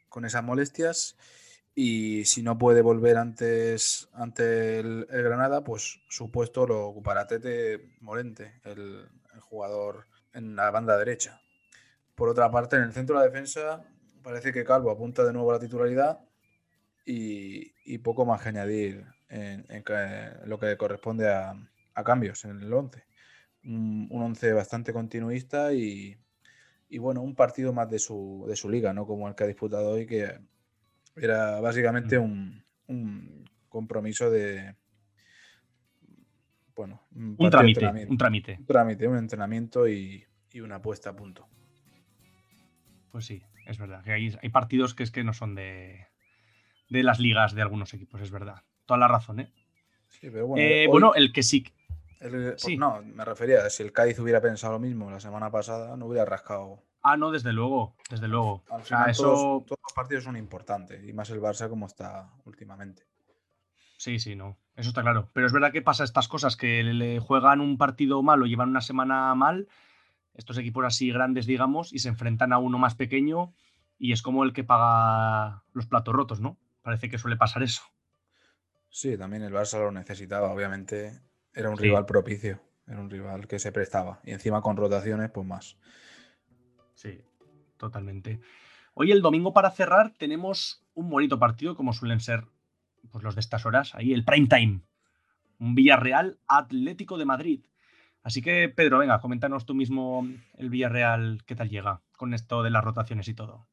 con esas molestias y si no puede volver antes ante el, Granada, pues su puesto lo ocupará Tete Morente, el, jugador en la banda derecha. Por otra parte, en el centro de la defensa parece que Calvo apunta de nuevo a la titularidad y, poco más que añadir en, en lo que corresponde a, cambios en el 11. Un, un 11 bastante continuista y, y bueno, un partido más de su, de su liga, no como el que ha disputado hoy, que era básicamente un, un compromiso de. Bueno, Un trámite. Un trámite. Un trámite, un entrenamiento y, y una puesta a punto. Pues sí, es verdad. Que hay, hay partidos que es que no son de, de las ligas de algunos equipos, es verdad. Toda la razón, ¿eh? Sí, pero bueno, Eh, hoy- bueno, el que sí. El- pues no, me refería si el Cádiz hubiera pensado lo mismo la semana pasada, no hubiera rascado. Ah, no, desde luego. Desde luego. Al O sea, final, eso. todos, todos los partidos son importantes y más el Barça como está últimamente. Sí, sí, no. Eso está claro. Pero es verdad que pasa estas cosas, que le juegan un partido mal o llevan una semana mal, estos equipos así grandes, digamos, y se enfrentan a uno más pequeño y es como el que paga los platos rotos, ¿no? Parece que suele pasar eso. Sí, también el Barça lo necesitaba, obviamente. Era un Sí. rival propicio, era un rival que se prestaba. Y encima con rotaciones, pues más. Sí, totalmente. Hoy el domingo para cerrar tenemos un bonito partido, como suelen ser pues, los de estas horas, ahí el prime time. Un Villarreal Atlético de Madrid. Así que, Pedro, venga, coméntanos tú mismo el Villarreal, qué tal llega con esto de las rotaciones y todo.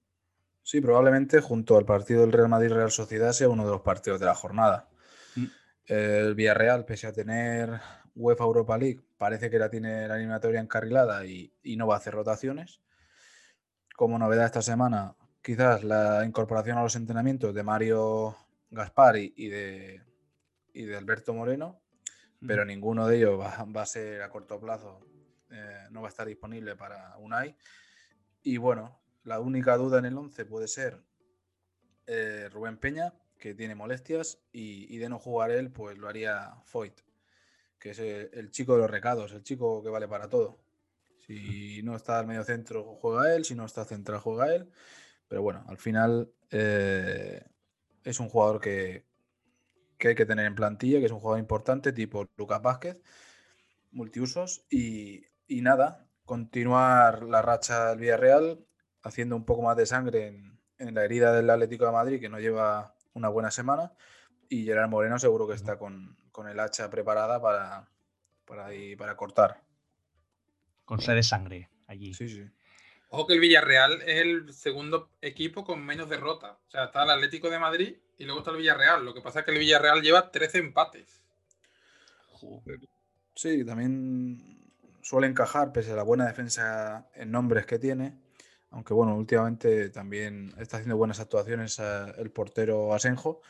Sí, probablemente junto al partido del Real Madrid-Real Sociedad sea uno de los partidos de la jornada. Mm. El Villarreal, pese a tener UEFA Europa League, parece que la tiene la eliminatoria encarrilada y, y no va a hacer rotaciones. Como novedad esta semana, quizás la incorporación a los entrenamientos de Mario Gaspari y de, y de Alberto Moreno, pero ninguno de ellos va, va a ser a corto plazo, eh, no va a estar disponible para Unai. Y bueno, la única duda en el 11 puede ser eh, Rubén Peña, que tiene molestias, y, de no jugar él, pues lo haría Foyt, que es el, el chico de los recados, el chico que vale para todo. Si no está al medio centro, juega él, si no está central, juega él. Pero bueno, al final eh, es un jugador que, que hay que tener en plantilla, que es un jugador importante, tipo Lucas Vázquez, multiusos. Y, y nada, continuar la racha del Villarreal, haciendo un poco más de sangre en, en la herida del Atlético de Madrid, que no lleva una buena semana. Y Gerard Moreno seguro que está con, con el hacha preparada para, para, ir- para cortar. Con sed de sangre allí. Sí, sí. Ojo que el Villarreal es el segundo equipo con menos derrotas. O sea, está el Atlético de Madrid y luego está el Villarreal. Lo que pasa es que el Villarreal lleva 13 empates. Sí, también suele encajar, pese a la buena defensa en nombres que tiene. Aunque bueno, últimamente también está haciendo buenas actuaciones eh, el portero Asenjo.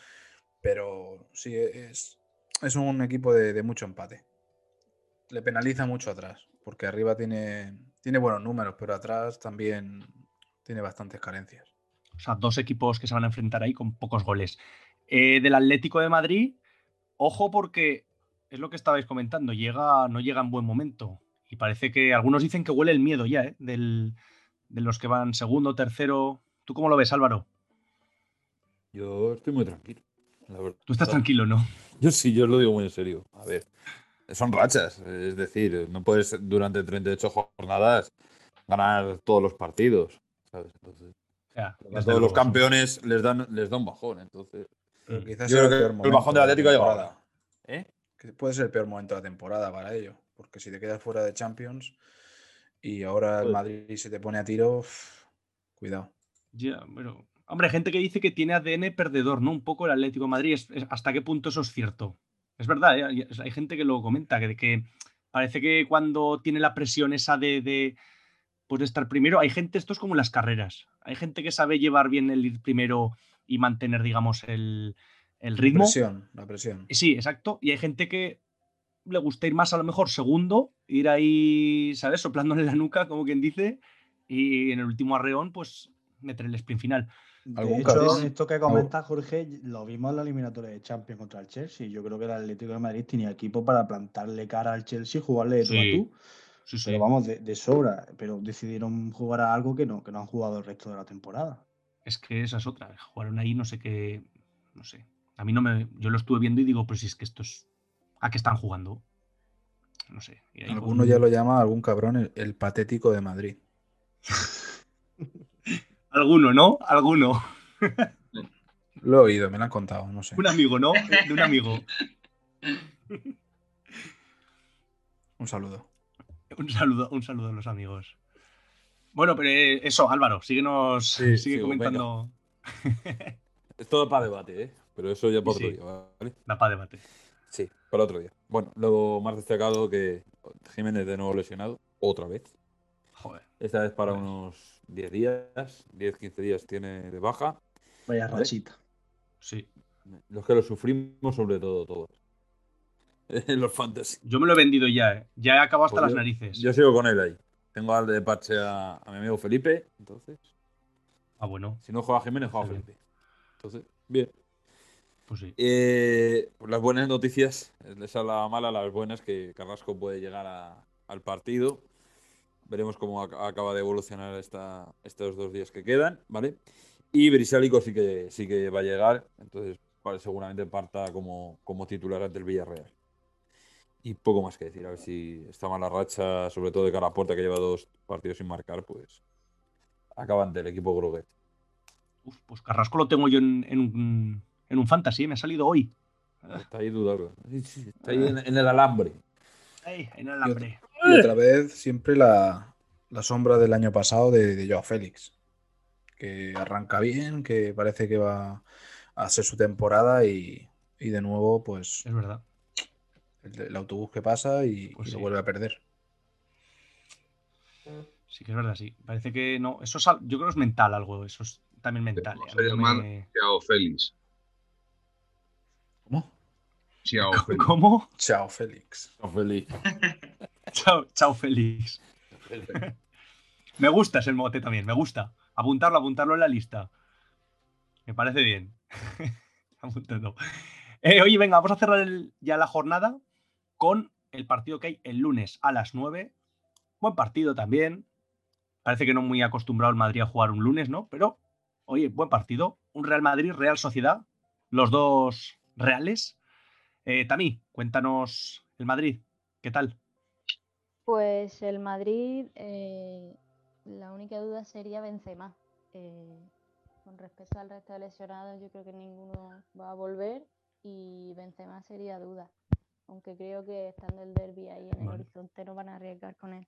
Pero sí, es, es un equipo de, mucho empate. Le penaliza mucho atrás, porque arriba tiene, tiene buenos números, pero atrás también tiene bastantes carencias. O sea, dos equipos que se van a enfrentar ahí con pocos goles. Eh, del Atlético de Madrid, ojo porque es lo que estabais comentando, llega, no llega en buen momento. Y parece que algunos dicen que huele el miedo ya, ¿eh? De los que van segundo, tercero. ¿Tú cómo lo ves, Álvaro? Yo estoy muy tranquilo. la verdad. Tú estás tranquilo, ¿no? Yo sí, yo lo digo muy en serio. A ver, son rachas. Es decir, no puedes durante 38 jornadas ganar todos los partidos. ¿sabes? Entonces, Ya, a desde todos los campeones les dan, les da un bajón. Entonces, Pero quizás yo creo que peor el bajón del de la Atlético ha llegado ahora. ¿Eh? Que puede ser el peor momento de la temporada para ellos. Porque si te quedas fuera de Champions y ahora el Madrid se te pone a tiro, cuidado. Ya, pero. Hombre, hay gente que dice que tiene ADN perdedor, ¿no? Un poco el Atlético de Madrid. Es- es- ¿Hasta qué punto eso es cierto? Es verdad, ¿eh? hay, gente que lo comenta, que, que parece que cuando tiene la presión esa de, de, pues de estar primero, hay gente, esto es como las carreras. Hay gente que sabe llevar bien el ir primero y mantener, digamos, el, el La ritmo. presión, la presión. Sí, exacto. Y hay gente que le gusta ir más a lo mejor segundo, ir ahí, ¿sabes? Soplándole la nuca, como quien dice, y en el último arreón, pues meter el sprint final. De ¿Algún hecho, esto que comenta Jorge, lo vimos en la eliminatoria de Champions contra el Chelsea. Yo creo que el Atlético de Madrid tenía equipo para plantarle cara al Chelsea y jugarle de tú a tú. Sí, sí. Pero vamos, de, de sobra. Pero decidieron jugar a algo que no, que no han jugado el resto de la temporada. Es que esa es otra. Jugaron ahí, no sé qué. No sé. A mí no me. Yo lo estuve viendo y digo, pues si es que esto es. ¿A qué están jugando? No sé. Ahí Alguno con- ya lo llama, algún cabrón, el, el patético de Madrid. Alguno, ¿no? Alguno. Lo he oído, me lo han contado, no sé. Un amigo, ¿no? De un amigo. Un saludo. Un saludo, un saludo a los amigos. Bueno, pero eh, eso, Álvaro, síguenos, Sí, sigue comentando. es todo para debate, ¿eh? Pero eso ya por Sí, otro día, ¿vale? Da para debate. Para otro día. Bueno, lo más destacado que Jiménez de nuevo lesionado, otra vez. Joder. Esta vez para Joder. unos 10 días, 10, 15 días tiene de baja. Vaya Vale. rachita. Sí. Los que lo sufrimos sobre todo todos. Los fantasy. Yo me lo he vendido ya, ¿eh? Ya he acabado hasta Pues las yo- narices. Yo sigo con él ahí. Tengo al de parche a, a mi amigo Felipe. Entonces, Ah, bueno, si no juega Jiménez, juega. Felipe. Entonces, bien. Pues sí. Eh, pues las buenas noticias, esa es la mala, las buenas que Carrasco puede llegar a- al partido. Veremos cómo ac- acaba de evolucionar esta, estos dos días que quedan, ¿vale? Y Brisálico sí que, sí que va a llegar, entonces vale, seguramente parta como, como titular ante el Villarreal. Y poco más que decir, a ver si esta mala racha, sobre todo de cara a puerta, que lleva dos partidos sin marcar, pues acaba ante el equipo Groguet. Uf, pues Carrasco lo tengo yo en, en un, en un fantasy, ¿eh? me ha salido hoy. Está ahí dudable. Sí, sí, Está ahí en, en el alambre. Ay, en el hambre. Y otra vez, siempre la, la sombra del año pasado de, de Joao Félix. Que arranca bien, que parece que va a ser su temporada y, y de nuevo, pues Es verdad. el, el autobús que pasa y, Pues y lo sí. vuelve a perder. Sí que es verdad, sí. Parece que no. Eso es, yo creo que es mental algo. Eso es también mental. ¿eh? A mí a no llamar me- Ciao Félix. ¿Cómo? Ciao Félix. ¿Cómo? Chao, Félix. Son feliz. Chao, chao, feliz. Me gusta ese mote también, me gusta. Apuntarlo, apuntarlo en la lista. Me parece bien. Apuntando. Eh, oye, venga, vamos a cerrar el- ya la jornada con el partido que hay el lunes a las 9. Buen partido también. Parece que no muy acostumbrado el Madrid a jugar un lunes, ¿no? Pero, oye, buen partido. Un Real Madrid, Real Sociedad. Los dos reales. Eh, Tami, cuéntanos el Madrid. ¿Qué tal? Pues el Madrid, eh, la única duda sería Benzema. Eh, con respecto al resto de lesionados, yo creo que ninguno va a volver y Benzema sería duda. Aunque creo que estando el derby ahí en el Vale. horizonte no van a arriesgar con él.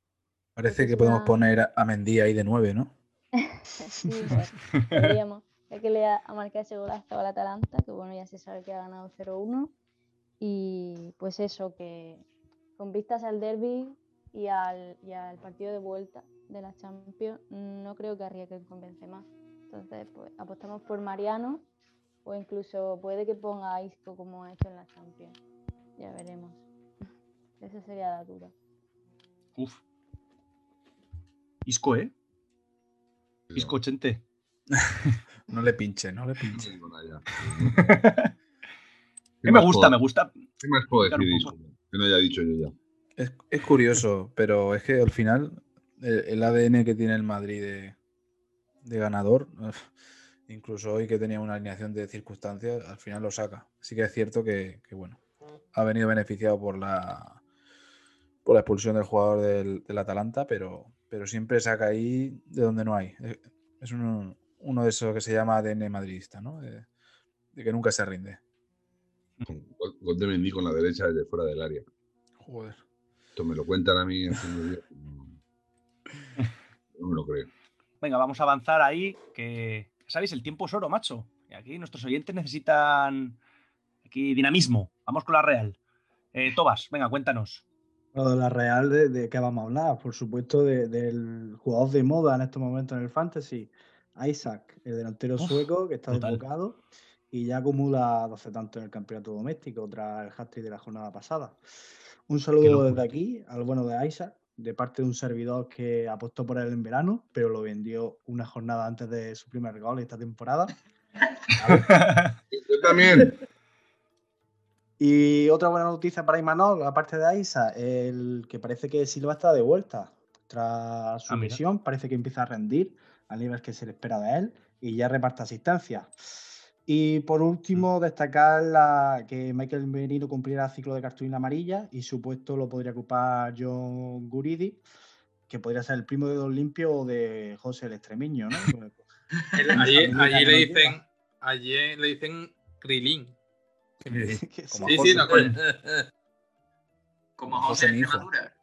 Parece Porque que podemos una- poner a Mendy ahí de nueve, ¿no? Sí, pues, podríamos. Ya que le ha, ha marcado ese golazo al Atalanta, que bueno, ya se sabe que ha ganado 0-1. Y pues eso, que con vistas al derby y al, y al partido de vuelta de la Champions, no creo que arriesguen con Benzema. Entonces, pues apostamos por Mariano o incluso puede que ponga a Isco como ha hecho en la Champions. Ya veremos. Esa sería la duda. Uf. Isco, ¿eh? Isco 80. No le pinche, no le No pinche. digo nada ya. Que me gusta, puedo- me gusta. ¿Qué más puedo decir? Que no haya dicho yo ya. Es, es curioso, pero es que al final el, el ADN que tiene el Madrid de, de ganador, incluso hoy que tenía una alineación de circunstancias, al final lo saca. Sí que es cierto que, que, bueno, ha venido beneficiado por la por la expulsión del jugador del, del Atalanta, pero, pero siempre saca ahí de donde no hay. Es, es uno, uno de esos que se llama ADN madridista, ¿no? De, de que nunca se rinde. Gol, gol de Mendy con la derecha desde fuera del área. Joder. Esto me lo cuentan a mí días. No, me lo creo. Venga, vamos a avanzar ahí, que sabéis, el tiempo es oro, macho. Y aquí nuestros oyentes necesitan aquí dinamismo. Vamos con la Real. Eh, Tobas, venga, cuéntanos. Lo de la Real, de, de qué vamos a hablar? Por supuesto, de- del jugador de moda en estos momentos en el Fantasy, Isaac, el delantero Uf, sueco, que está desbocado y ya acumula 12 tantos en el campeonato doméstico tras el hat-trick de la jornada pasada. Un saludo desde aquí al bueno de Isaac, de parte de un servidor que apostó por él en verano, pero lo vendió una jornada antes de su primer gol esta temporada. Yo también. Y otra buena noticia para Imanol, aparte de Isa, el que parece que Silva está de vuelta. Tras su Ah, mira. lesión, parece que empieza a rendir al nivel que se le espera de él y ya reparte asistencia. Y por Mm. último, destacar la, que Michael Merino cumplirá ciclo de cartulina amarilla y su puesto lo podría ocupar John Guridi, que podría ser el primo de Don Limpio o de José el Extremeño, ¿no? El- Esa allí, le dicen, allí le dicen Krilin. Como Sí, sí, José. no, coño. Como José, mi hijo. Extremadura.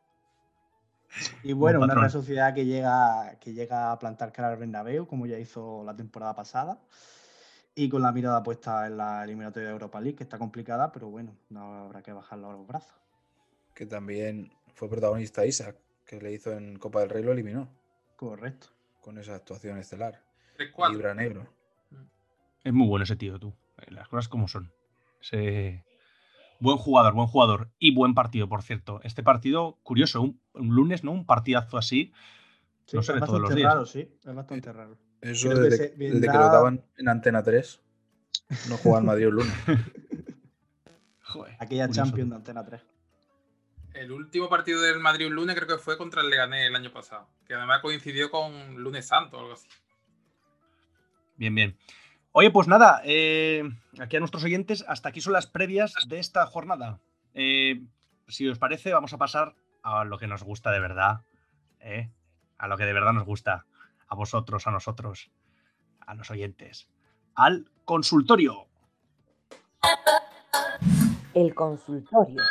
Y bueno, una. Real Sociedad que llega, que llega a plantar cara al Bernabéu, como ya hizo la temporada pasada, y con la mirada puesta en la eliminatoria de Europa League, que está complicada, pero bueno, no habrá que bajarlo a los brazos. Que también fue protagonista Isaac, que le hizo en Copa del Rey, lo eliminó Correcto. con esa actuación estelar. 3-4. Libra negro. Es muy bueno ese tío, tú. Eh, Las cosas como son. Ese- Buen jugador, buen jugador. Y buen partido, por cierto. Este partido, curioso, un, un lunes, ¿no? Un partidazo así. Sí, No ve todos los bastante días. raro, sí, es bastante raro. Eso que desde, se- desde que lo daban en Antena 3, no jugaba el Madrid un lunes. Joder, Aquella Champions de Antena 3. El último partido del Madrid un lunes creo que fue contra el Leganés el año pasado. Que además coincidió con lunes santo o algo así. Bien, bien. Oye, pues nada, eh, aquí a nuestros oyentes, hasta aquí son las previas de esta jornada. Eh, si os parece, vamos a pasar a lo que nos gusta de verdad, ¿eh? a lo que de verdad nos gusta, a vosotros, a nosotros, a los oyentes, al consultorio. El consultorio.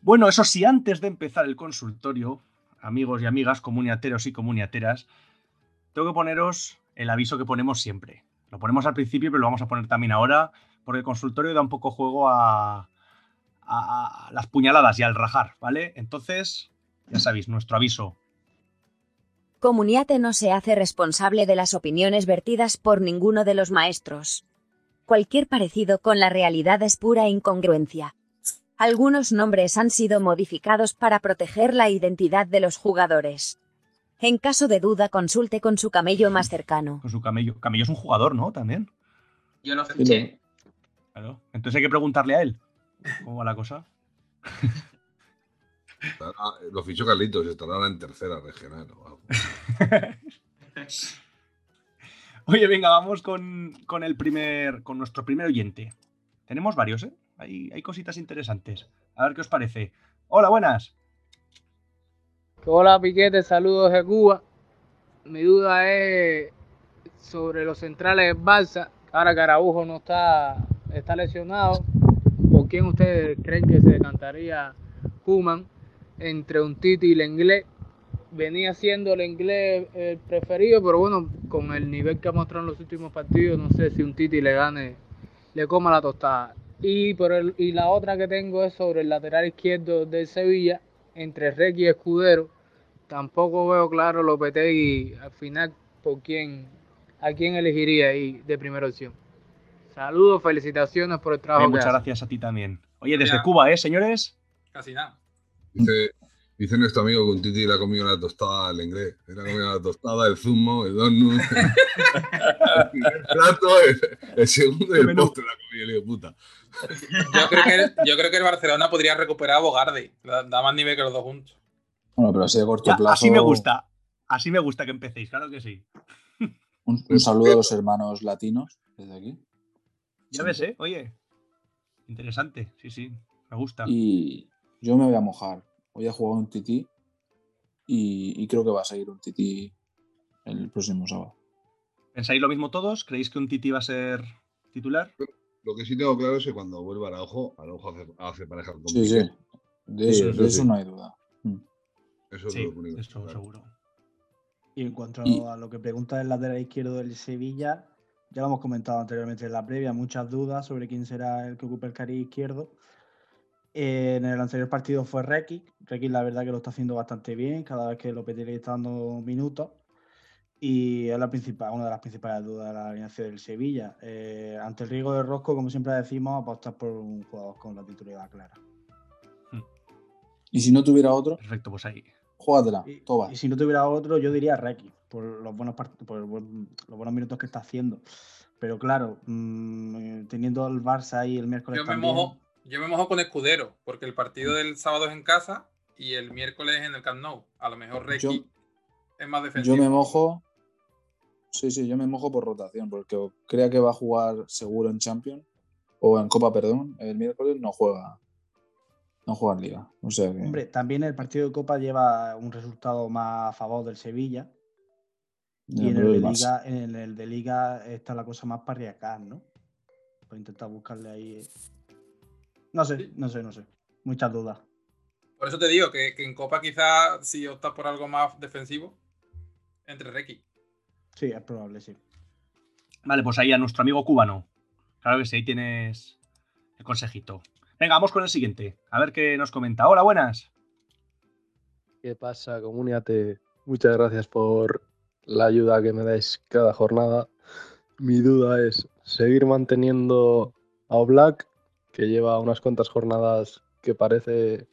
Bueno, eso sí, antes de empezar el consultorio, amigos y amigas, comuniateros y comuniateras, tengo que poneros el aviso que ponemos siempre. Lo ponemos al principio, pero lo vamos a poner también ahora, porque el consultorio da un poco juego a, a- a las puñaladas y al rajar, ¿vale? Entonces, ya sabéis, nuestro aviso. Comuniate no se hace responsable de las opiniones vertidas por ninguno de los maestros. Cualquier parecido con la realidad es pura incongruencia. Algunos nombres han sido modificados para proteger la identidad de los jugadores. En caso de duda, consulte con su camello más cercano. Con su camello. Camello es un jugador, ¿no? También. Yo lo fiché. Claro. Entonces hay que preguntarle a él. ¿Cómo va la cosa? Estará- lo fichó Carlitos, estará ahora en tercera regional. o algo. Oye, venga, vamos con, con el primer, con nuestro primer oyente. Tenemos varios, ¿eh? Hay, hay cositas interesantes. A ver qué os parece. Hola, buenas. Hola Piquete, saludos de Cuba. Mi duda es sobre los centrales del Barça. Ahora Carabujo no está, está lesionado. ¿Por quién ustedes creen que se decantaría Human entre un Titi y el inglés? Venía siendo el inglés el preferido, pero bueno, con el nivel que ha mostrado en los últimos partidos, no sé si un Titi le gane, le coma la tostada. Y, por el, y la otra que tengo es sobre el lateral izquierdo del Sevilla, entre Requi y Escudero. Tampoco veo claro Lopetegui al final por quién, a quién elegiría ahí de primera opción. Saludos, felicitaciones por el trabajo que muchas gracias a ti también. Oye, desde. Cuba, ¿eh, señores? Casi nada. Dice, Dice nuestro amigo que un titi le ha comido la tostada al inglés. Le ha comido la tostada, el zumo, el donut. el primer plato, el, el segundo y el postre la comido, le digo, puta. Yo creo, que el, yo creo que el Barcelona podría recuperar a Bogarde. Da, más nivel que los dos juntos. Bueno, pero así a corto Ya, plazo. así me gusta. Así me gusta que empecéis, claro que sí. Un, un saludo a los hermanos latinos desde aquí. Ya ves, ¿eh? Oye. Interesante, sí, sí. Me gusta. Y yo me voy a mojar. Hoy ha jugado un tití y, y creo que va a seguir un tití el próximo sábado. ¿Pensáis lo mismo todos? ¿Creéis que un Titi va a ser titular? Lo que sí tengo claro es que cuando vuelva Araujo, Araujo hace, hace pareja con Sí, sí. De Sí, eso, eso de eso sí. no hay duda. Mm. Eso es Sí, lo único. eso claro. seguro. Y en cuanto Y- a lo que pregunta el lateral izquierdo del Sevilla, ya lo hemos comentado anteriormente en la previa, muchas dudas sobre quién será el que ocupe el cariz izquierdo. Eh, en el anterior partido fue Rekic. Rekic la verdad que lo está haciendo bastante bien, cada vez que Lopetegui está dando minutos. Y es la principal, una de las principales dudas de la alianza del Sevilla. Eh, ante el riesgo de Rosco, como siempre decimos, apostar por un jugador con la titularidad clara. Y si no tuviera otro, Perfecto, pues ahí. júgatela. Y, Toba. y si no tuviera otro, yo diría Requi, por los buenos por los buenos minutos que está haciendo. Pero claro, mm, teniendo el Barça ahí el miércoles Yo me también, mojo, yo me mojo con Escudero, porque el partido del sábado es en casa y el miércoles en el Camp Nou. A lo mejor Requi Yo- es más Yo defensivo. me mojo. Sí, sí, yo me mojo por rotación, porque crea que va a jugar seguro en Champions o en Copa, perdón, el miércoles no juega. No juega en Liga. O sea que. hombre, también el partido de Copa lleva un resultado más a favor del Sevilla. Y en el, de. Liga, en el de Liga está la cosa más para ¿no? Para intentar buscarle ahí. No sé, no sé, no sé. Muchas dudas. Por eso te digo que, que en Copa quizás si optas por algo más defensivo, entre Requi. Sí, es probable, sí. Vale, pues ahí a nuestro amigo cubano. Claro que sí, ahí tienes el consejito. Venga, vamos con el siguiente. A ver qué nos comenta. Hola, buenas. ¿Qué pasa, comunidad? Muchas gracias por la ayuda que me dais cada jornada. Mi duda es seguir manteniendo a Oblak, que lleva unas cuantas jornadas que parece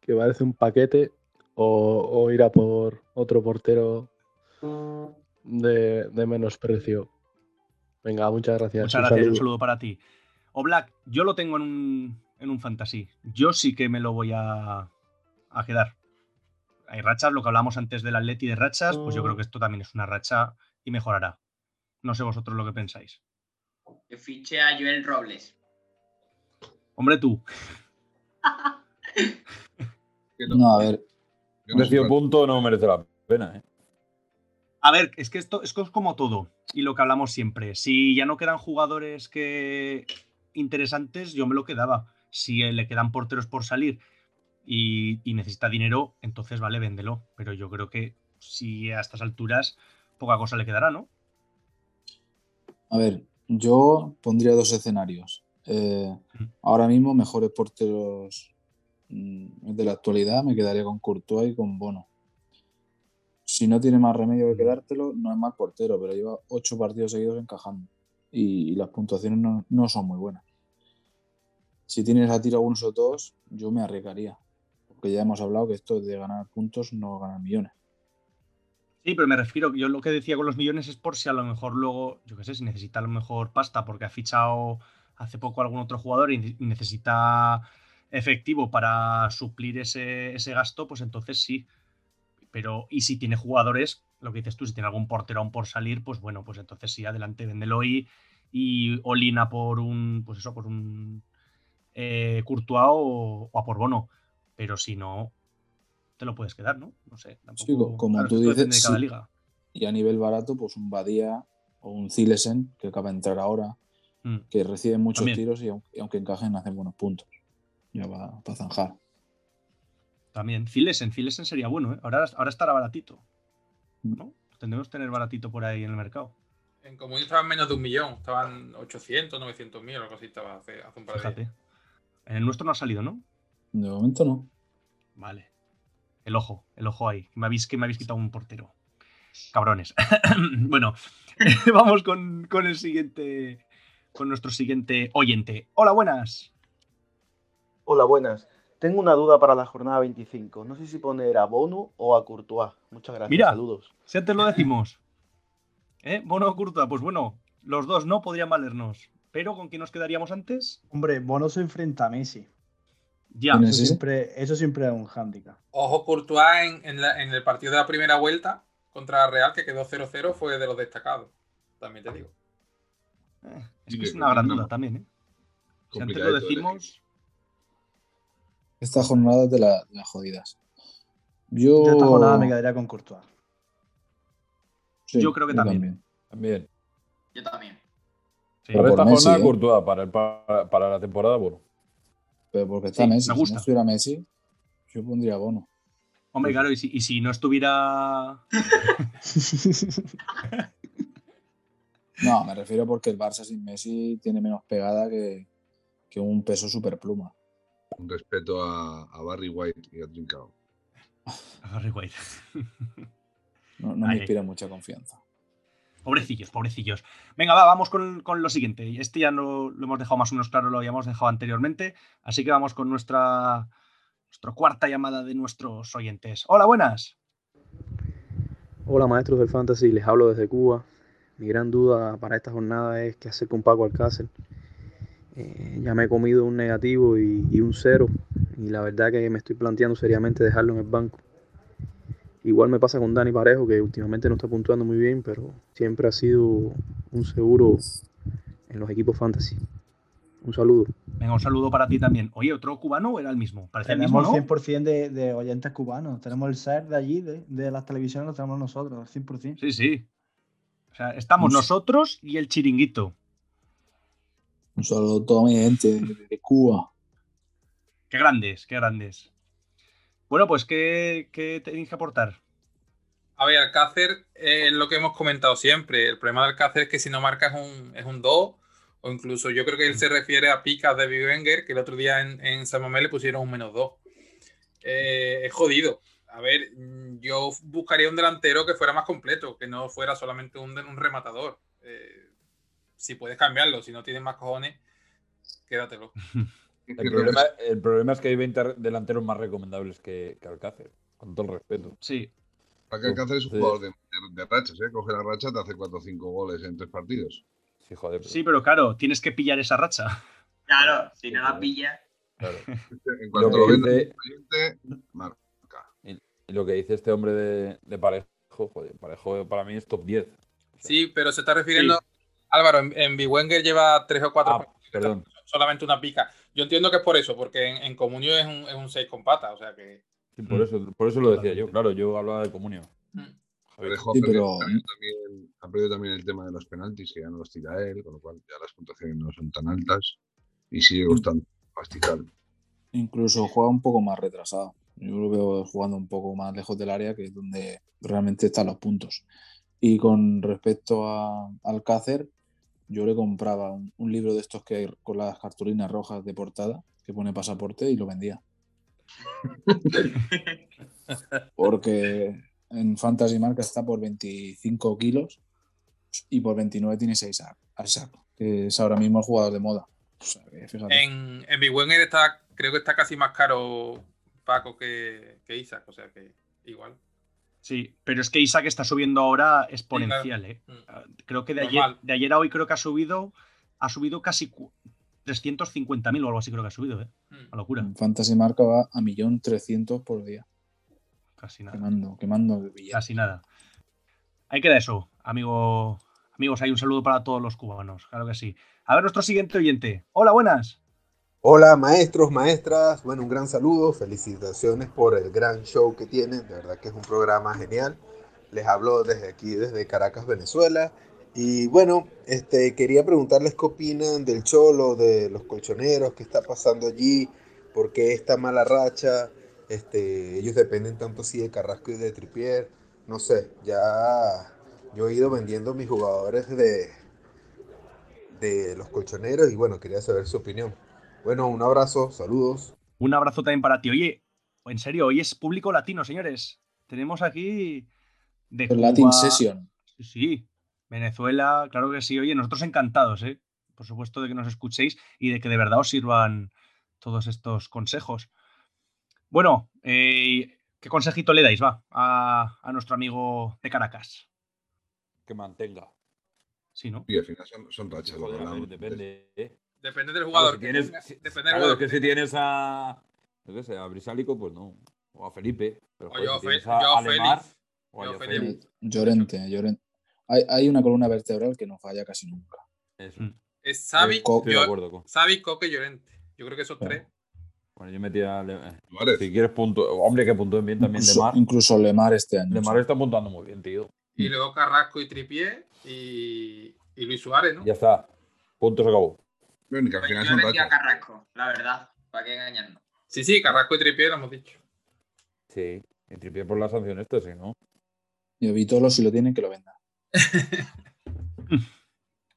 que parece un paquete, o, o ir a por otro portero de, de menos precio. Venga, muchas gracias. Muchas un gracias, un saludo. saludo para ti. O Black, yo lo tengo en un, en un fantasy. Yo sí que me lo voy a, a quedar. Hay rachas, lo que hablamos antes del Atleti de rachas, pues yo creo que esto también es una racha y mejorará. No sé vosotros lo que pensáis. Que fiche a Joel Robles. Hombre, tú. No, a ver. Precio punto no merece la pena, ¿eh? A ver, es que esto, esto es como todo y lo que hablamos siempre. Si ya no quedan jugadores que interesantes, yo me lo quedaba. Si eh, le quedan porteros por salir y, y necesita dinero, entonces vale, véndelo. Pero yo creo que si a estas alturas poca cosa le quedará, ¿no? A ver, yo pondría dos escenarios. Eh, ahora mismo, mejores porteros mm, de la actualidad, me quedaría con Courtois y con Bono. Si no tiene más remedio que quedártelo, no es mal portero, pero lleva ocho partidos seguidos encajando. Y, las puntuaciones no, no son muy buenas. Si tienes a tiro algunos o dos, yo me arriesgaría. Porque ya hemos hablado que esto de ganar puntos no ganar millones. Sí, pero me refiero, yo lo que decía con los millones es por si a lo mejor luego, yo qué sé, si necesita a lo mejor pasta porque ha fichado hace poco algún otro jugador y necesita efectivo para suplir ese, ese gasto, pues entonces sí. Pero, y si tiene jugadores, lo que dices tú, si tiene algún portero aún por salir, pues bueno, pues entonces sí, adelante, véndelo y, y Olina por un, pues eso, por un eh, Courtois o, o a por Bono. Pero si no, te lo puedes quedar, ¿no? No sé. Tampoco, Sí, co- como claro, tú dices, de cada sí. liga. Y a nivel barato, pues un Badía o un Zilesen, que acaba de entrar ahora, Mm. que reciben muchos También. tiros y aunque, y aunque encajen, hacen buenos puntos. Ya va para zanjar. También. Filesen, Filesen sería bueno, ¿eh? Ahora, ahora estará baratito. Mm. ¿No? Tendremos que tener baratito por ahí en el mercado. En Comunio estaban menos de un millón, estaban 800, 900 mil, algo así estaba hace, hace un par de días. Fíjate. En el nuestro no ha salido, ¿no? De momento no. Vale. El ojo, el ojo ahí. Que me habéis, que me habéis quitado un portero. Cabrones. bueno, vamos con, con el siguiente. Con nuestro siguiente oyente. Hola, buenas. Hola, buenas. tengo una duda para la jornada 25. No sé si poner a Bono o a Courtois. Muchas gracias. Mira, Saludos. si antes lo decimos. ¿Eh? Bono o Courtois, pues bueno, los dos no podrían valernos. Pero ¿con quién nos quedaríamos antes? Hombre, Bono se enfrenta a Messi. Ya. Eso siempre, eso siempre es un hándicap. Ojo, Courtois en, en la- en el partido de la primera vuelta contra Real, que quedó 0-0, fue de los destacados. También te digo. Eh, es que es una gran duda también, ¿eh? Si antes lo de decimos. Esta jornada es de, la- de las jodidas. Yo, Yo esta jornada me quedaría con Courtois. sí, yo creo que también. También. Yo también. Sí. Pero esta Messi, jornada, ¿eh? Courtois, para, el- para, para la temporada, bueno. Pero porque está Sí, Messi. me Si gusta. no estuviera Messi, yo pondría Bono. Hombre, claro, y si, y si no estuviera. No, me refiero porque el Barça sin Messi tiene menos pegada que, que un peso superpluma. Un respeto a, a Barry White y a Trincao. Harry White. No, me inspira mucha confianza. Pobrecillos, pobrecillos. Venga, va, vamos con, con lo siguiente. Este ya no, lo hemos dejado más o menos claro, lo habíamos dejado anteriormente. Así que vamos con nuestra, nuestra cuarta llamada de nuestros oyentes. Hola, buenas. Hola maestros del Fantasy, les hablo desde Cuba. Mi gran duda para esta jornada es qué hacer con Paco Alcácer. Eh, ya me he comido un negativo y, y un cero y la verdad que me estoy planteando seriamente dejarlo en el banco. Igual me pasa con Dani Parejo que últimamente no está puntuando muy bien, pero siempre ha sido un seguro en los equipos Fantasy. Un saludo. Venga, un saludo para ti también. Oye, ¿otro cubano o era el mismo? Parece el mismo, Tenemos ¿no? el 100% de, de oyentes cubanos. Tenemos el ser de allí, de, de las televisiones, lo tenemos nosotros, el 100%. Sí, sí. O sea, estamos nosotros y el chiringuito. Un saludo a toda mi gente de, Cuba. Qué grandes, qué grandes. Bueno, pues, ¿qué, qué tenéis que aportar? A ver, Alcácer es lo que hemos comentado siempre. El problema de Alcácer es que si no marca es un, es un 2, o incluso yo creo que él se refiere a picas de Wenger, que el otro día en, en San Mamés le pusieron un menos 2. Eh, es jodido. A ver, mm, yo buscaría un delantero que fuera más completo, que no fuera solamente un, un rematador. Eh, si puedes cambiarlo, si no tienes más cojones, quédatelo. El problema, el problema es que hay 20 delanteros más recomendables que, que Alcácer, con todo el respeto. Sí. Para que Alcácer es un Sí. jugador de, de- de rachas, ¿eh? Coge la racha, te hace 4 o 5 goles en tres partidos. Sí, joder. Sí, pero claro, tienes que pillar esa racha. Claro, si no la pilla. Claro. En cuanto Lo lo que venda dice-. Y, lo que dice este hombre de, de Parejo, joder, Parejo para mí es top 10. Sí, pero se está refiriendo, Álvaro, en, en Biwenger lleva tres o cuatro Ah, partidos, perdón. solamente una pica. Yo entiendo que es por eso, porque en, en Comunio es un, es un 6 con pata, o sea que... Sí, por, eso, por eso lo decía yo, claro, yo hablaba de comunio. Javier. Parejo Sí, ha, perdido, pero- ha perdido también, ha perdido también el tema de los penaltis, que ya no los tira él, con lo cual ya las puntuaciones no son tan altas y sigue costando masticar. Incluso juega un poco más retrasado. Yo lo veo jugando un poco más lejos del área, que es donde realmente están los puntos. Y con respecto a Alcácer, yo le compraba un, un libro de estos que hay con las cartulinas rojas de portada, que pone pasaporte, y lo vendía. Porque en Fantasy Marca está por 25 kilos y por 29 tiene 6 a, saco, que es ahora mismo el jugador de moda. O sea, que fíjate. En, en Biwenger está, creo que está casi más caro Paco que, que Isaac, o sea que igual. Sí, pero es que Isaac está subiendo ahora exponencial, ¿eh? Ah, Creo que de ayer, de ayer a hoy creo que ha subido, ha subido casi cu- 350.000 o algo así creo que ha subido, ¿eh? Una locura. En Fantasy Marca va a 1.300.000 por día. Casi nada. Quemando, quemando billetes. Casi nada. Ahí queda eso, amigo. Amigos, hay un saludo para todos los cubanos, claro que sí. A ver, nuestro siguiente oyente. Hola, buenas. Hola maestros, maestras, bueno, un gran saludo, felicitaciones por el gran show que tienen, de verdad que es un programa genial. Les hablo desde aquí, desde Caracas, Venezuela. Y bueno, este, quería preguntarles qué opinan del Cholo, de los colchoneros, qué está pasando allí, por qué esta mala racha. Este, ellos dependen tanto así de Carrasco y de Tripier. No sé, ya yo he ido vendiendo mis jugadores de, de los colchoneros y bueno, quería saber su opinión. Bueno, un abrazo, saludos. Un abrazo también para ti. Oye, en serio, hoy es público latino, señores. Tenemos aquí de El Latin Cuba- Session. Sí, sí. Venezuela, claro que sí. Oye, nosotros encantados, ¿eh? Por supuesto de que nos escuchéis y de que de verdad os sirvan todos estos consejos. Bueno, eh, ¿qué consejito le dais, va, a, a nuestro amigo de Caracas? Que mantenga. Sí, ¿no? Y al final son, son rachas. Joder, depende. ¿eh? Depende del Claro, jugador. si que tienes, tenga, si- depende del claro, jugador es que si tienes a, yo qué sé, a Brisálico, pues no. O a Felipe. Pero O yo, si Fe- a, yo, a Lemar, Félix. o a Yo, Félix. Félix. Llorente, Llorente. Hay, hay una columna vertebral que no falla casi nunca. Eso. Mm. Es Xavi, Co- Estoy de yo- acuerdo con. Xavi, Coque y Llorente. Yo creo que esos Claro. tres. Bueno, yo metía. a Le- eh. Si quieres punto. Hombre, que puntúen bien también Incluso, Lemar. incluso Lemar este año. Lemar está puntuando muy bien, tío. Y luego Carrasco y Tripié y, y Luis Suárez, ¿no? Ya está. Punto se acabó. Bueno, que al Pues yo son decía. Carrasco, la verdad. ¿Para qué engañarnos? Sí, sí, Carrasco y Tripié lo hemos dicho. Sí. Y tripié por la sanción esta, sí, ¿no? Y Vitolo, si lo tienen, que lo venda.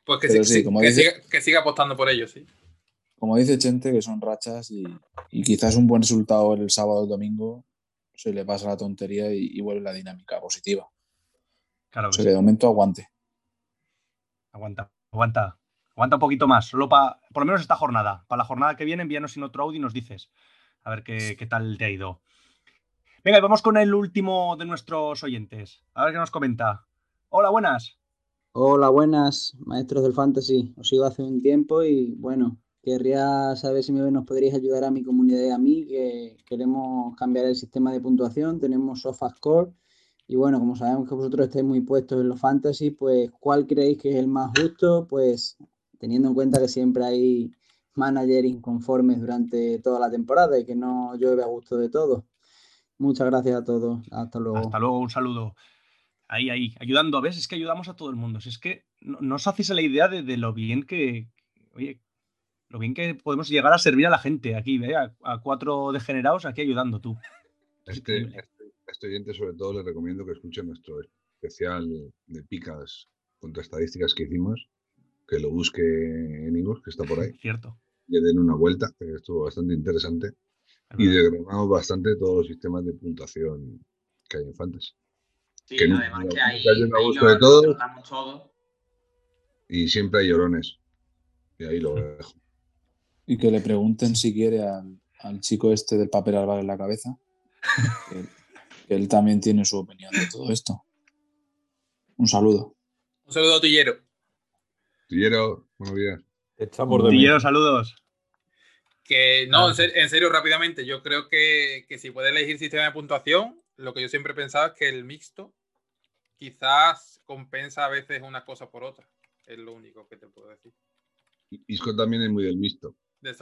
Pues que, sí- sí, sí, como que dice- siga, que siga apostando por ellos, sí. Como dice Chente, que son rachas y, y quizás un buen resultado el sábado o el domingo se le pasa la tontería y, y vuelve la dinámica positiva. Claro O que sea sí. que de momento aguante. Aguanta, aguanta. Aguanta un poquito más, solo para, por lo menos esta jornada. Para la jornada que viene, envíanos en otro audio y nos dices. A ver qué, qué tal te ha ido. Venga, y vamos con el último de nuestros oyentes. A ver qué nos comenta. Hola, buenas. Hola, buenas, maestros del Fantasy. Os sigo hace un tiempo y bueno, querría saber si nos podríais ayudar a mi comunidad y a mí, que queremos cambiar el sistema de puntuación. Tenemos SofaScore y bueno, como sabemos que vosotros estáis muy puestos en los Fantasy, pues ¿cuál creéis que es el más justo? Pues teniendo en cuenta que siempre hay managers inconformes durante toda la temporada y que no llueve a gusto de todos. Muchas gracias a todos. Hasta luego. Hasta luego, un saludo. Ahí, ahí, ayudando. ¿Ves? Es que ayudamos a todo el mundo. Si es que no, no os hacéis la idea de, de lo bien que. Oye, lo bien que podemos llegar a servir a la gente aquí, ¿ve? A, a cuatro degenerados aquí ayudando tú. Este, este, este oyente, sobre todo, le recomiendo que escuche nuestro especial de picas contra estadísticas que hicimos, que lo busque en Igor, que está por ahí. Cierto. Le den una vuelta, que estuvo bastante interesante. Y desgranamos bastante todos los sistemas de puntuación que hay en Fantasy. Sí, Que además que hay gusto de todos todo. y siempre hay llorones. Y ahí lo dejo. Y que le pregunten si quiere al, al chico este del papel albal en la cabeza. Que, que él también tiene su opinión de todo esto. Un saludo. Un saludo a Tillero. Tillero, buenos días. Echamos de Tillero, saludos. Que no, en, ser- en serio, rápidamente, yo creo que, que si puede elegir sistema de puntuación, lo que yo siempre he pensado es que el mixto quizás compensa a veces una cosa por otra. Es lo único que te puedo decir. Isco también es muy del mixto. De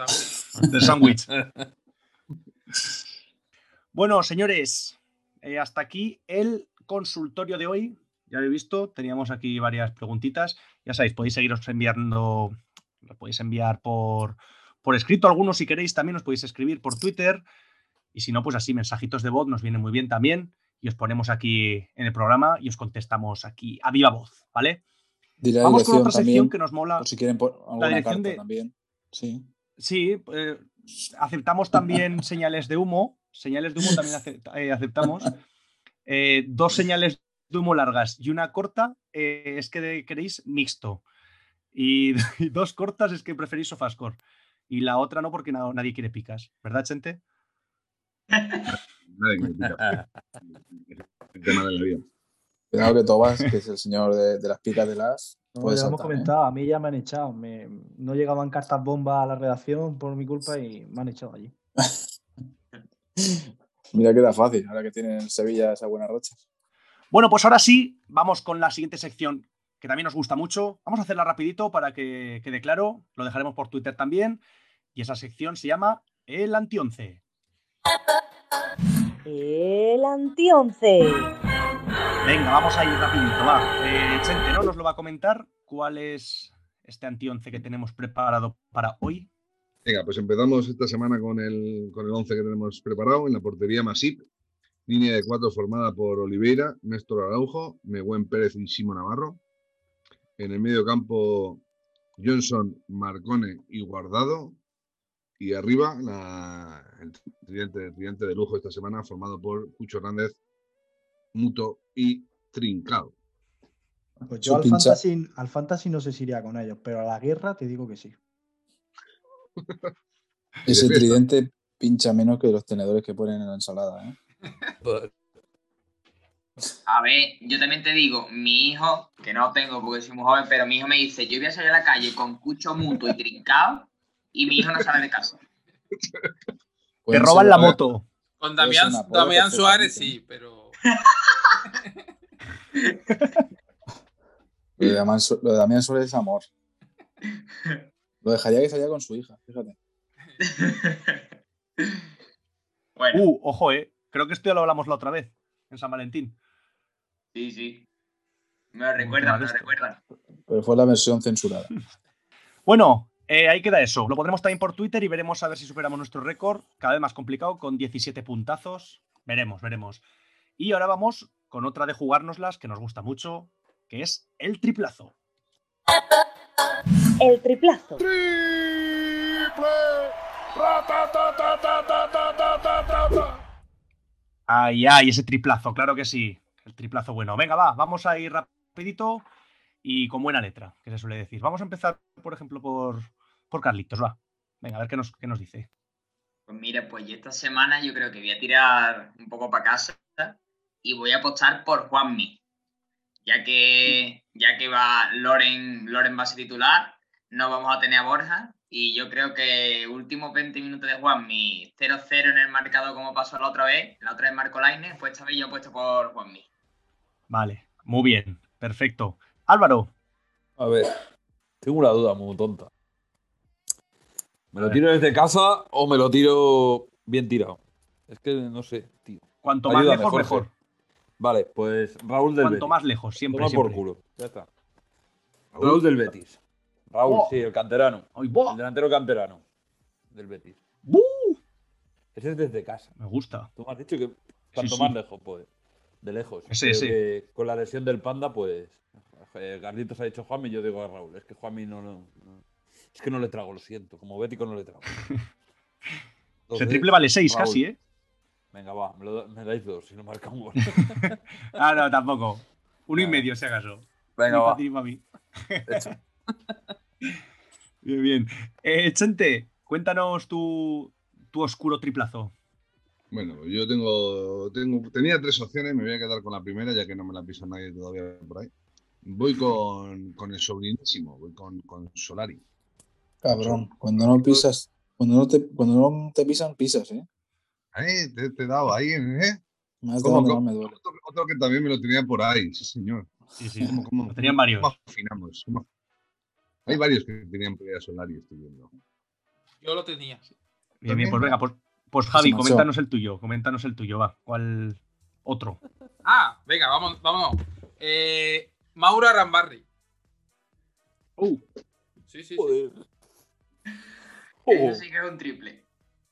sándwich. Bueno, señores, eh, hasta aquí el consultorio de hoy. Ya lo he visto, teníamos aquí varias preguntitas. Ya sabéis, podéis seguiros enviando, lo podéis enviar por, por escrito algunos si queréis, también os podéis escribir por Twitter. Y si no, pues así, mensajitos de voz nos vienen muy bien también. Y os ponemos aquí en el programa y os contestamos aquí a viva voz, ¿vale? La Vamos con dirección otra sección también, que nos mola. por si quieren por alguna dirección carta de- también. Sí. Sí, eh, aceptamos también señales de humo. Señales de humo también eh, aceptamos. Eh, dos señales de humo largas y una corta eh, es que de- queréis mixto. Y, y dos cortas es que preferís sofascore. Y la otra no porque na- nadie quiere picas. ¿Verdad, Chente? Nadie que me pica. El tema de la vida. Cuidado que Tobas, que es el señor de, de las picas de las. No, ya lo hemos ¿eh? comentado, a mí ya me han echado. me- no llegaban cartas bomba a la redacción por mi culpa y me han echado allí. Mira que era fácil, ahora que tiene el Sevilla esa buena racha. Bueno, pues ahora sí, vamos con la siguiente sección que también nos gusta mucho. Vamos a hacerla rapidito para que quede claro. Lo dejaremos por Twitter también. Y esa sección se llama El Antionce. El antionce. Venga, vamos a ir rapidito, va. Eh, Chente, ¿no? Nos lo va a comentar cuál es este antionce que tenemos preparado para hoy. Venga, pues empezamos esta semana con el, con el 11 que tenemos preparado. En la portería Masip, línea de cuatro formada por Oliveira, Néstor Araujo, Megüen Pérez y Simo Navarro. En el medio campo, Johnson, Marcone y Guardado. Y arriba, la- el tridente, el tridente de lujo esta semana, formado por Cucho Hernández, Muto y Trincao. Pues yo al fantasy, al fantasy no sé si iría con ellos, pero a la guerra te digo que sí. Ese tridente pincha menos que los tenedores que ponen en la ensalada, ¿eh? A ver, yo también te digo, mi hijo, que no tengo porque soy muy joven, pero mi hijo me dice, yo voy a salir a la calle con cucho mutuo y trincado y mi hijo no sale de casa. Te roban la moto. Con Damián, Suárez sí, pero. Lo de Damián, Su- lo de Damián Suárez es amor. Lo dejaría que salía con su hija, fíjate. Bueno, Uh, ojo, eh. Creo que esto ya lo hablamos la otra vez, en San Valentín. sí, sí. Me lo recuerdan, me lo recuerdan. Pero fue la versión censurada. Bueno, eh, ahí queda eso. Lo pondremos también por Twitter y veremos a ver si superamos nuestro récord. Cada vez más complicado, con 17 puntazos. Veremos, veremos. Y ahora vamos con otra de jugárnoslas que nos gusta mucho, que es el triplazo. El triplazo. Ay, ay, ese triplazo, claro que sí. El triplazo bueno. Venga, va, vamos a ir rapidito y con buena letra, que se suele decir. Vamos a empezar, por ejemplo, por, por Carlitos, va. Venga, a ver qué nos, qué nos dice. Pues mira, pues esta semana yo creo que voy a tirar un poco para casa y voy a apostar por Juanmi. Ya que, ya que va Loren, Loren va a ser titular, no vamos a tener a Borja. Y yo creo que últimos 20 minutos de Juanmi, 0-0 en el marcador como pasó la otra vez. La otra vez Marco Lainez, pues esta vez yo he puesto por Juanmi. Vale, muy bien, perfecto. Álvaro, A ver, tengo una duda muy tonta. ¿Me A lo ver. tiro desde casa o me lo tiro bien tirado? Es que no sé, tío. cuanto más Ayúdame, lejos, Jorge. mejor. Vale, pues Raúl del Cuanto Betis. más lejos, siempre, Toma por siempre. culo. Ya está. Raúl del Betis. Raúl, Oh. sí, el canterano. Ay, buah. El delantero canterano del Betis. ¡Bu! Ese es desde casa. Me gusta. Tú me has dicho que cuanto sí. más lejos, pues. De lejos. Ese, Creo ese. que con la lesión del panda, pues. eh, Carlitos ha dicho Juanmi, yo digo a Raúl. Es que Juanmi no, no, no- Es que no le trago, lo siento. Como bético no le trago. Ese Entonces, triple vale 6 Raúl. casi, ¿eh? Venga, va, me, lo me dais dos si no marca un gol. Ah, no, tampoco. Uno y medio, si acaso. Venga, Ni va. pa' ti ni pa' mí. Hecho. Bien, bien. Eh, Chente, cuéntanos tu, tu oscuro triplazo. Bueno, yo tengo, tengo, tenía tres opciones, me voy a quedar con la primera, ya que no me la pisa nadie todavía por ahí. Voy con, con el sobrinísimo, voy con, con Solari. Cabrón, cuando no pisas, cuando no te, cuando no te pisan, pisas, ¿eh? Eh, te, te he dado ahí, ¿eh? ¿Cómo, donde cómo? más me duele. Otro, otro que también me lo tenía por ahí, sí, señor. Sí, sí. ¿Cómo, cómo- Lo tenían cómo varios. afinamos? ¿Cómo- Hay varios que tenían por ahí a Solari, estoy viendo. Yo lo tenía. Bien, bien, pues venga, pues, pues Javi, coméntanos el tuyo. Coméntanos el tuyo, va. ¿Cuál otro? Ah, venga, vamos, vámonos. Eh, Mauro Arambarri. Uh, Sí, sí, sí. Joder. Eso sí que es un triple.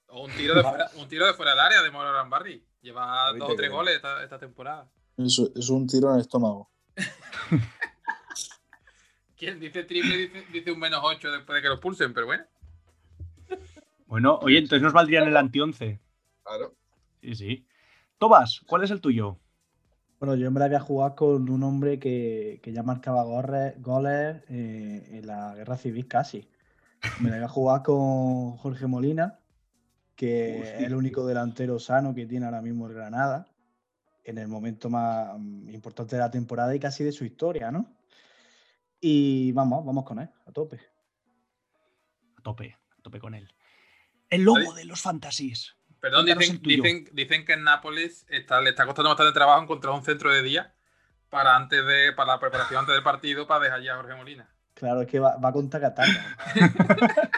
O un tiro de fuera, un tiro de fuera del área de Mauro Arambarri. Lleva dos o tres goles esta, esta temporada. Es, es un tiro en el estómago. Quien dice triple dice, dice un menos 8 después de que lo pulsen, pero bueno. bueno, oye, entonces nos valdrían el anti-11. Claro. Sí, sí. Tobas, ¿cuál es el tuyo? Bueno, yo en verdad voy a jugar con un hombre que, que ya marcaba gorre- goles eh, en la guerra civil casi. Me la voy a jugar con Jorge Molina, que es el único delantero sano que tiene ahora mismo el Granada, en el momento más importante de la temporada y casi de su historia, ¿no? Y vamos, vamos con él, a tope. A tope, a tope con él. El lobo de los fantasies. Perdón, dicen, dicen, dicen que en Nápoles está, le está costando bastante trabajo encontrar un centro de día para antes de, para la preparación antes del partido para dejar ya a Jorge Molina. Claro, es que va, va contra Catania.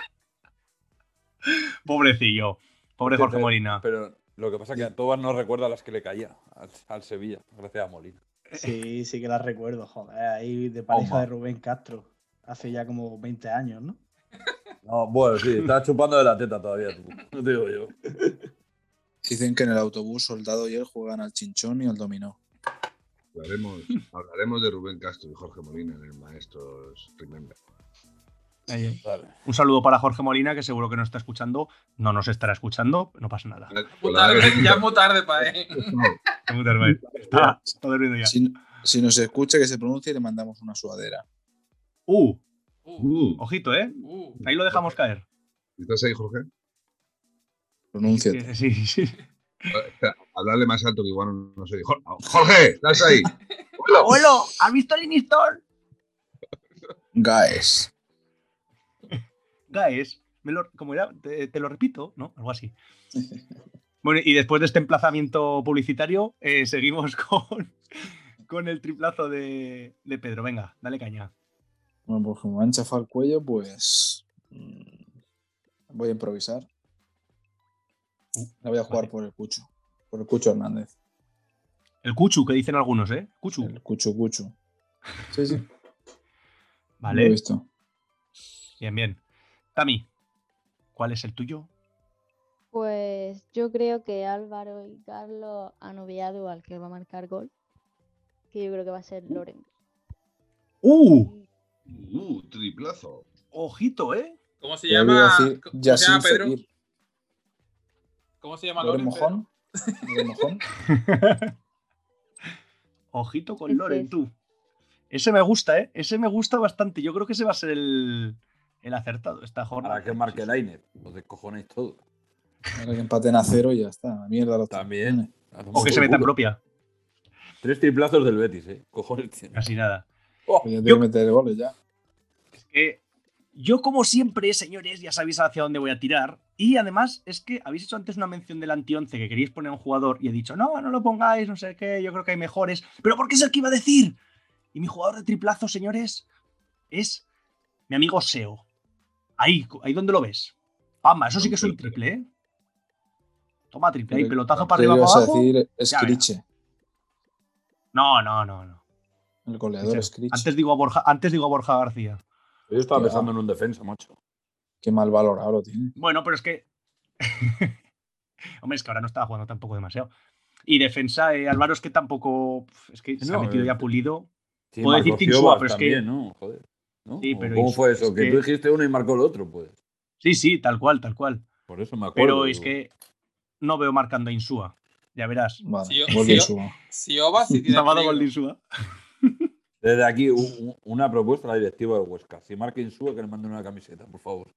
Pobrecillo. Pobre Jorge pero- Molina. Pero lo que pasa es que a Tobas no recuerda las que le caía al, al Sevilla, gracias a Molina. Sí, sí que la recuerdo, joder, ahí de pareja de Rubén Castro, hace ya como 20 años, ¿no? No, bueno, sí, está chupando de la teta todavía tú. No te digo yo. Dicen que en el autobús Soldado y él juegan al chinchón y al dominó. Hablaremos, hablaremos de Rubén Castro y Jorge Molina en el Maestros Remember. Ahí, ahí. Vale. Un saludo para Jorge Molina, que seguro que no está escuchando. No nos estará escuchando, no pasa nada. Tarde, ya es muy tarde para él. Está muy tarde, Está, está durmiendo ya. Si, si nos escucha, que se pronuncie y le mandamos una sudadera. Uh, Uh, ojito, ¿eh? Uh, Ahí lo dejamos caer. ¿Estás ahí, Jorge? Pronúnciate. Sí, sí. Espera, hablarle más alto que igual no, no sé. Jor- Jorge, ¿estás ahí? Abuelo, ¿has visto el Inistor? Guys. Gaes, me lo, como era, te, te lo repito, ¿no? Algo así. Bueno, y después de este emplazamiento publicitario, eh, seguimos con, con el triplazo de, de Pedro. Venga, dale caña. Bueno, pues como me han chafado el cuello, pues mm, voy a improvisar. La voy a jugar por el Cucho. Por el Cucho Hernández. El Cuchu, que dicen algunos, ¿eh? Cuchu. El Cucho Cucho. Sí, sí. Lo he Vale. visto. Bien, bien. Tami, ¿cuál es el tuyo? Pues yo creo que Álvaro y Carlos han obviado al que va a marcar gol. Que yo creo que va a ser Loren. ¡Uh! Uh, triplazo. Ojito, ¿eh? ¿Cómo se llama? decir ¿Cómo se llama Pedro? ¿Cómo se llama Loren? Mojón. Loren Mojón. Ojito con Loren, tú. Ese me gusta, ¿eh? Ese me gusta bastante. Yo creo que ese va a ser el, el acertado esta jornada. Para que marque Lainer. Os descojonéis todo. Ahora que empaten a cero y ya está. La mierda los También. O que se meta en propia. Tres triplazos del Betis, ¿eh? Cojones tiene. Casi nada. Tiene Yo- que meter goles ya. Es que yo, como siempre, señores, ya sabéis hacia dónde voy a tirar. Y además, es que habéis hecho antes una mención del anti-11 que queríais poner a un jugador y he dicho, no, no lo pongáis, no sé qué, yo creo que hay mejores. Pero ¿por qué es el que iba a decir? Y mi jugador de triplazo, señores, es mi amigo Seo. Ahí, ahí donde lo ves. Pamba, eso sí que es un triple, ¿eh? Toma triple, ahí, pelotazo para arriba para abajo. decir. Skriche. No, no, no, no. El goleador Skriche. Antes digo a Borja, antes digo a Borja García. Yo estaba pensando en un defensa, macho. Qué mal valorado lo tiene. Bueno, pero es que. Hombre, es que ahora no estaba jugando tampoco demasiado. Y defensa, eh, Álvaro, es que tampoco. Es que se ha metido eh, ya pulido. Sí, Puedo decir Insua, Ciobas pero es que. ¿no? Joder. ¿No? Sí, ¿O pero ¿Cómo fue eso? es Que, que- tú dijiste uno y marcó el otro, pues. Sí, sí, tal cual, tal cual. Por eso me acuerdo. Pero es que no veo marcando a Insúa. Ya verás. Vale, Si yo- si yo-. Si Oba sí tiene Salvado gol de peligro. Insúa. Desde aquí, una propuesta a la directiva de Huesca. Si marca Insúa, que le manden una camiseta, por favor.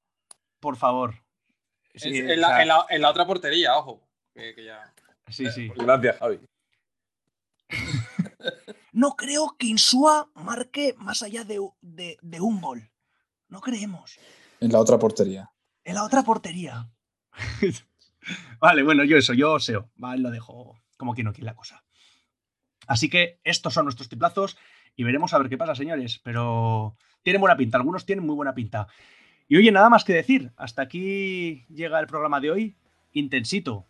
Por favor. Sí, en, la, en la- en la otra portería, ojo. Que, que ya. sí, sí. Gracias, Javi. No creo que Insúa marque más allá de, de- de un gol. No creemos. En la otra portería. En la otra portería. vale, bueno, yo eso, yo SEO. Vale, lo dejo como que no quiere la cosa. Así que estos son nuestros triplazos y veremos a ver qué pasa, señores. Pero tienen buena pinta, algunos tienen muy buena pinta. Y oye, nada más que decir. Hasta aquí llega el programa de hoy. Intensito.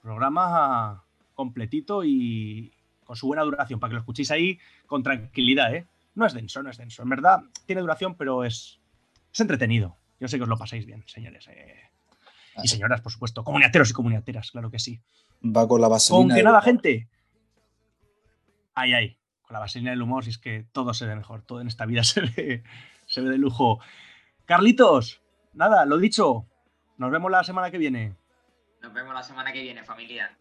Programa completito y con su buena duración, para que lo escuchéis ahí con tranquilidad, ¿eh? No es denso, no es denso. En verdad, tiene duración, pero es, es entretenido. Yo sé que os lo pasáis bien, señores. eh. Y señoras, por supuesto. Comuniateros y comuniateras, claro que sí. Va con la Con vaselina. que del nada, humor. gente. Ay, ay. Con la vaselina del humor, si es que todo se ve mejor. Todo en esta vida se ve, se ve de lujo. Carlitos, nada, lo dicho. Nos vemos la semana que viene. Nos vemos la semana que viene, familia.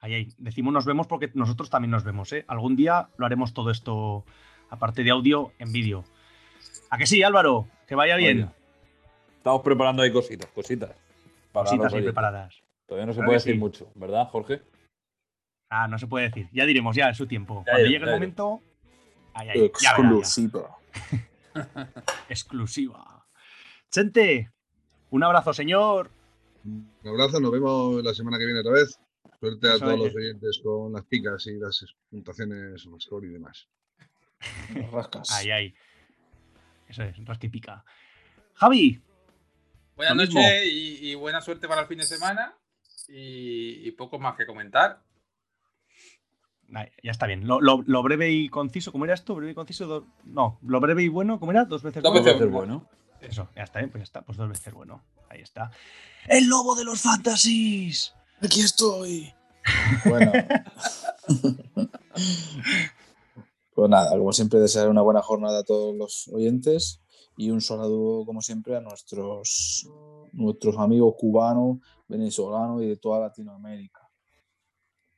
Ay. Decimos nos vemos porque nosotros también nos vemos, ¿eh? Algún día lo haremos todo esto, aparte de audio, en vídeo. ¿A que sí, Álvaro? Que vaya bien. Oye, Estamos preparando ahí cositas, cositas. para Cositas ahí preparadas. Todavía no se Claro puede decir sí. mucho, ¿verdad, Jorge? Ah, no se puede decir. Ya diremos, ya, en su tiempo. Ya Cuando llegue el ya momento. Verá, ya. Exclusiva. Exclusiva. Chente, un abrazo, señor. Un abrazo, nos vemos la semana que viene otra vez. Suerte a todos los oyentes con las picas y las puntuaciones, score y demás. Las rascas. Ay, ay. Eso es, rasca y pica. Javi, Buenas noches y, y buena suerte para el fin de semana. Y, y poco más que comentar. Ya está bien. Lo, lo- lo breve y conciso, ¿cómo era esto? ¿Breve y conciso? do- No, lo breve y bueno, ¿cómo era? Dos veces Dos bueno. veces bueno. Eso, ya está bien, pues ya está. Pues dos veces bueno. Ahí está. ¡El lobo de los fantasies! Aquí estoy. Bueno. pues nada, como siempre, desear una buena jornada a todos los oyentes y un saludo, como siempre, a nuestros, nuestros amigos cubanos, venezolanos y de toda Latinoamérica.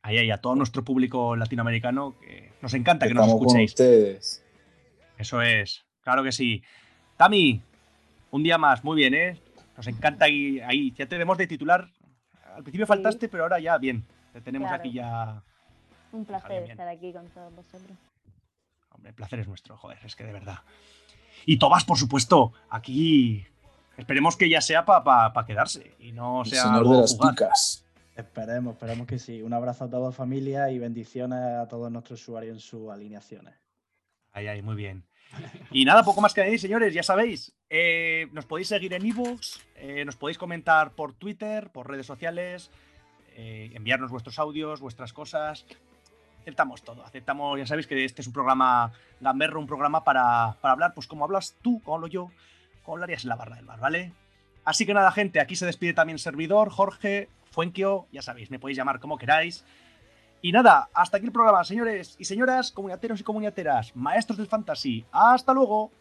Ahí, ahí, a todo nuestro público latinoamericano, que nos encanta que nos Estamos con escuchéis. ustedes. Eso es, claro que sí. Tami, un día más, muy bien, ¿eh? Nos encanta ahí, ahí. ya te vemos de titular al principio Sí. faltaste, pero ahora ya bien. Te tenemos Claro. aquí ya. Un placer estar aquí con todos vosotros. Hombre, el placer es nuestro, joder, es que de verdad. Y Tobas, por supuesto, aquí. Esperemos que ya sea para quedarse y no El sea. señor algo de las picas. Esperemos, esperemos que sí. Un abrazo a toda familia y bendiciones a todos nuestros usuarios en sus alineaciones. Ahí, ahí, muy bien. Y nada, poco más que añadir, señores, ya sabéis. eh, nos podéis seguir en ebooks, eh, nos podéis comentar por Twitter, por redes sociales, eh, enviarnos vuestros audios, vuestras cosas. Aceptamos todo, aceptamos, ya sabéis que este es un programa gamberro, un programa para, para hablar, pues como hablas tú, como hablo yo, como hablarías en la barra del bar, ¿vale? Así que nada, gente, aquí se despide también servidor, Jorge, Fuenquio, ya sabéis, me podéis llamar como queráis. Y nada, hasta aquí el programa, señores y señoras, comuniateros y comuniateras, maestros del fantasy. ¡Hasta luego!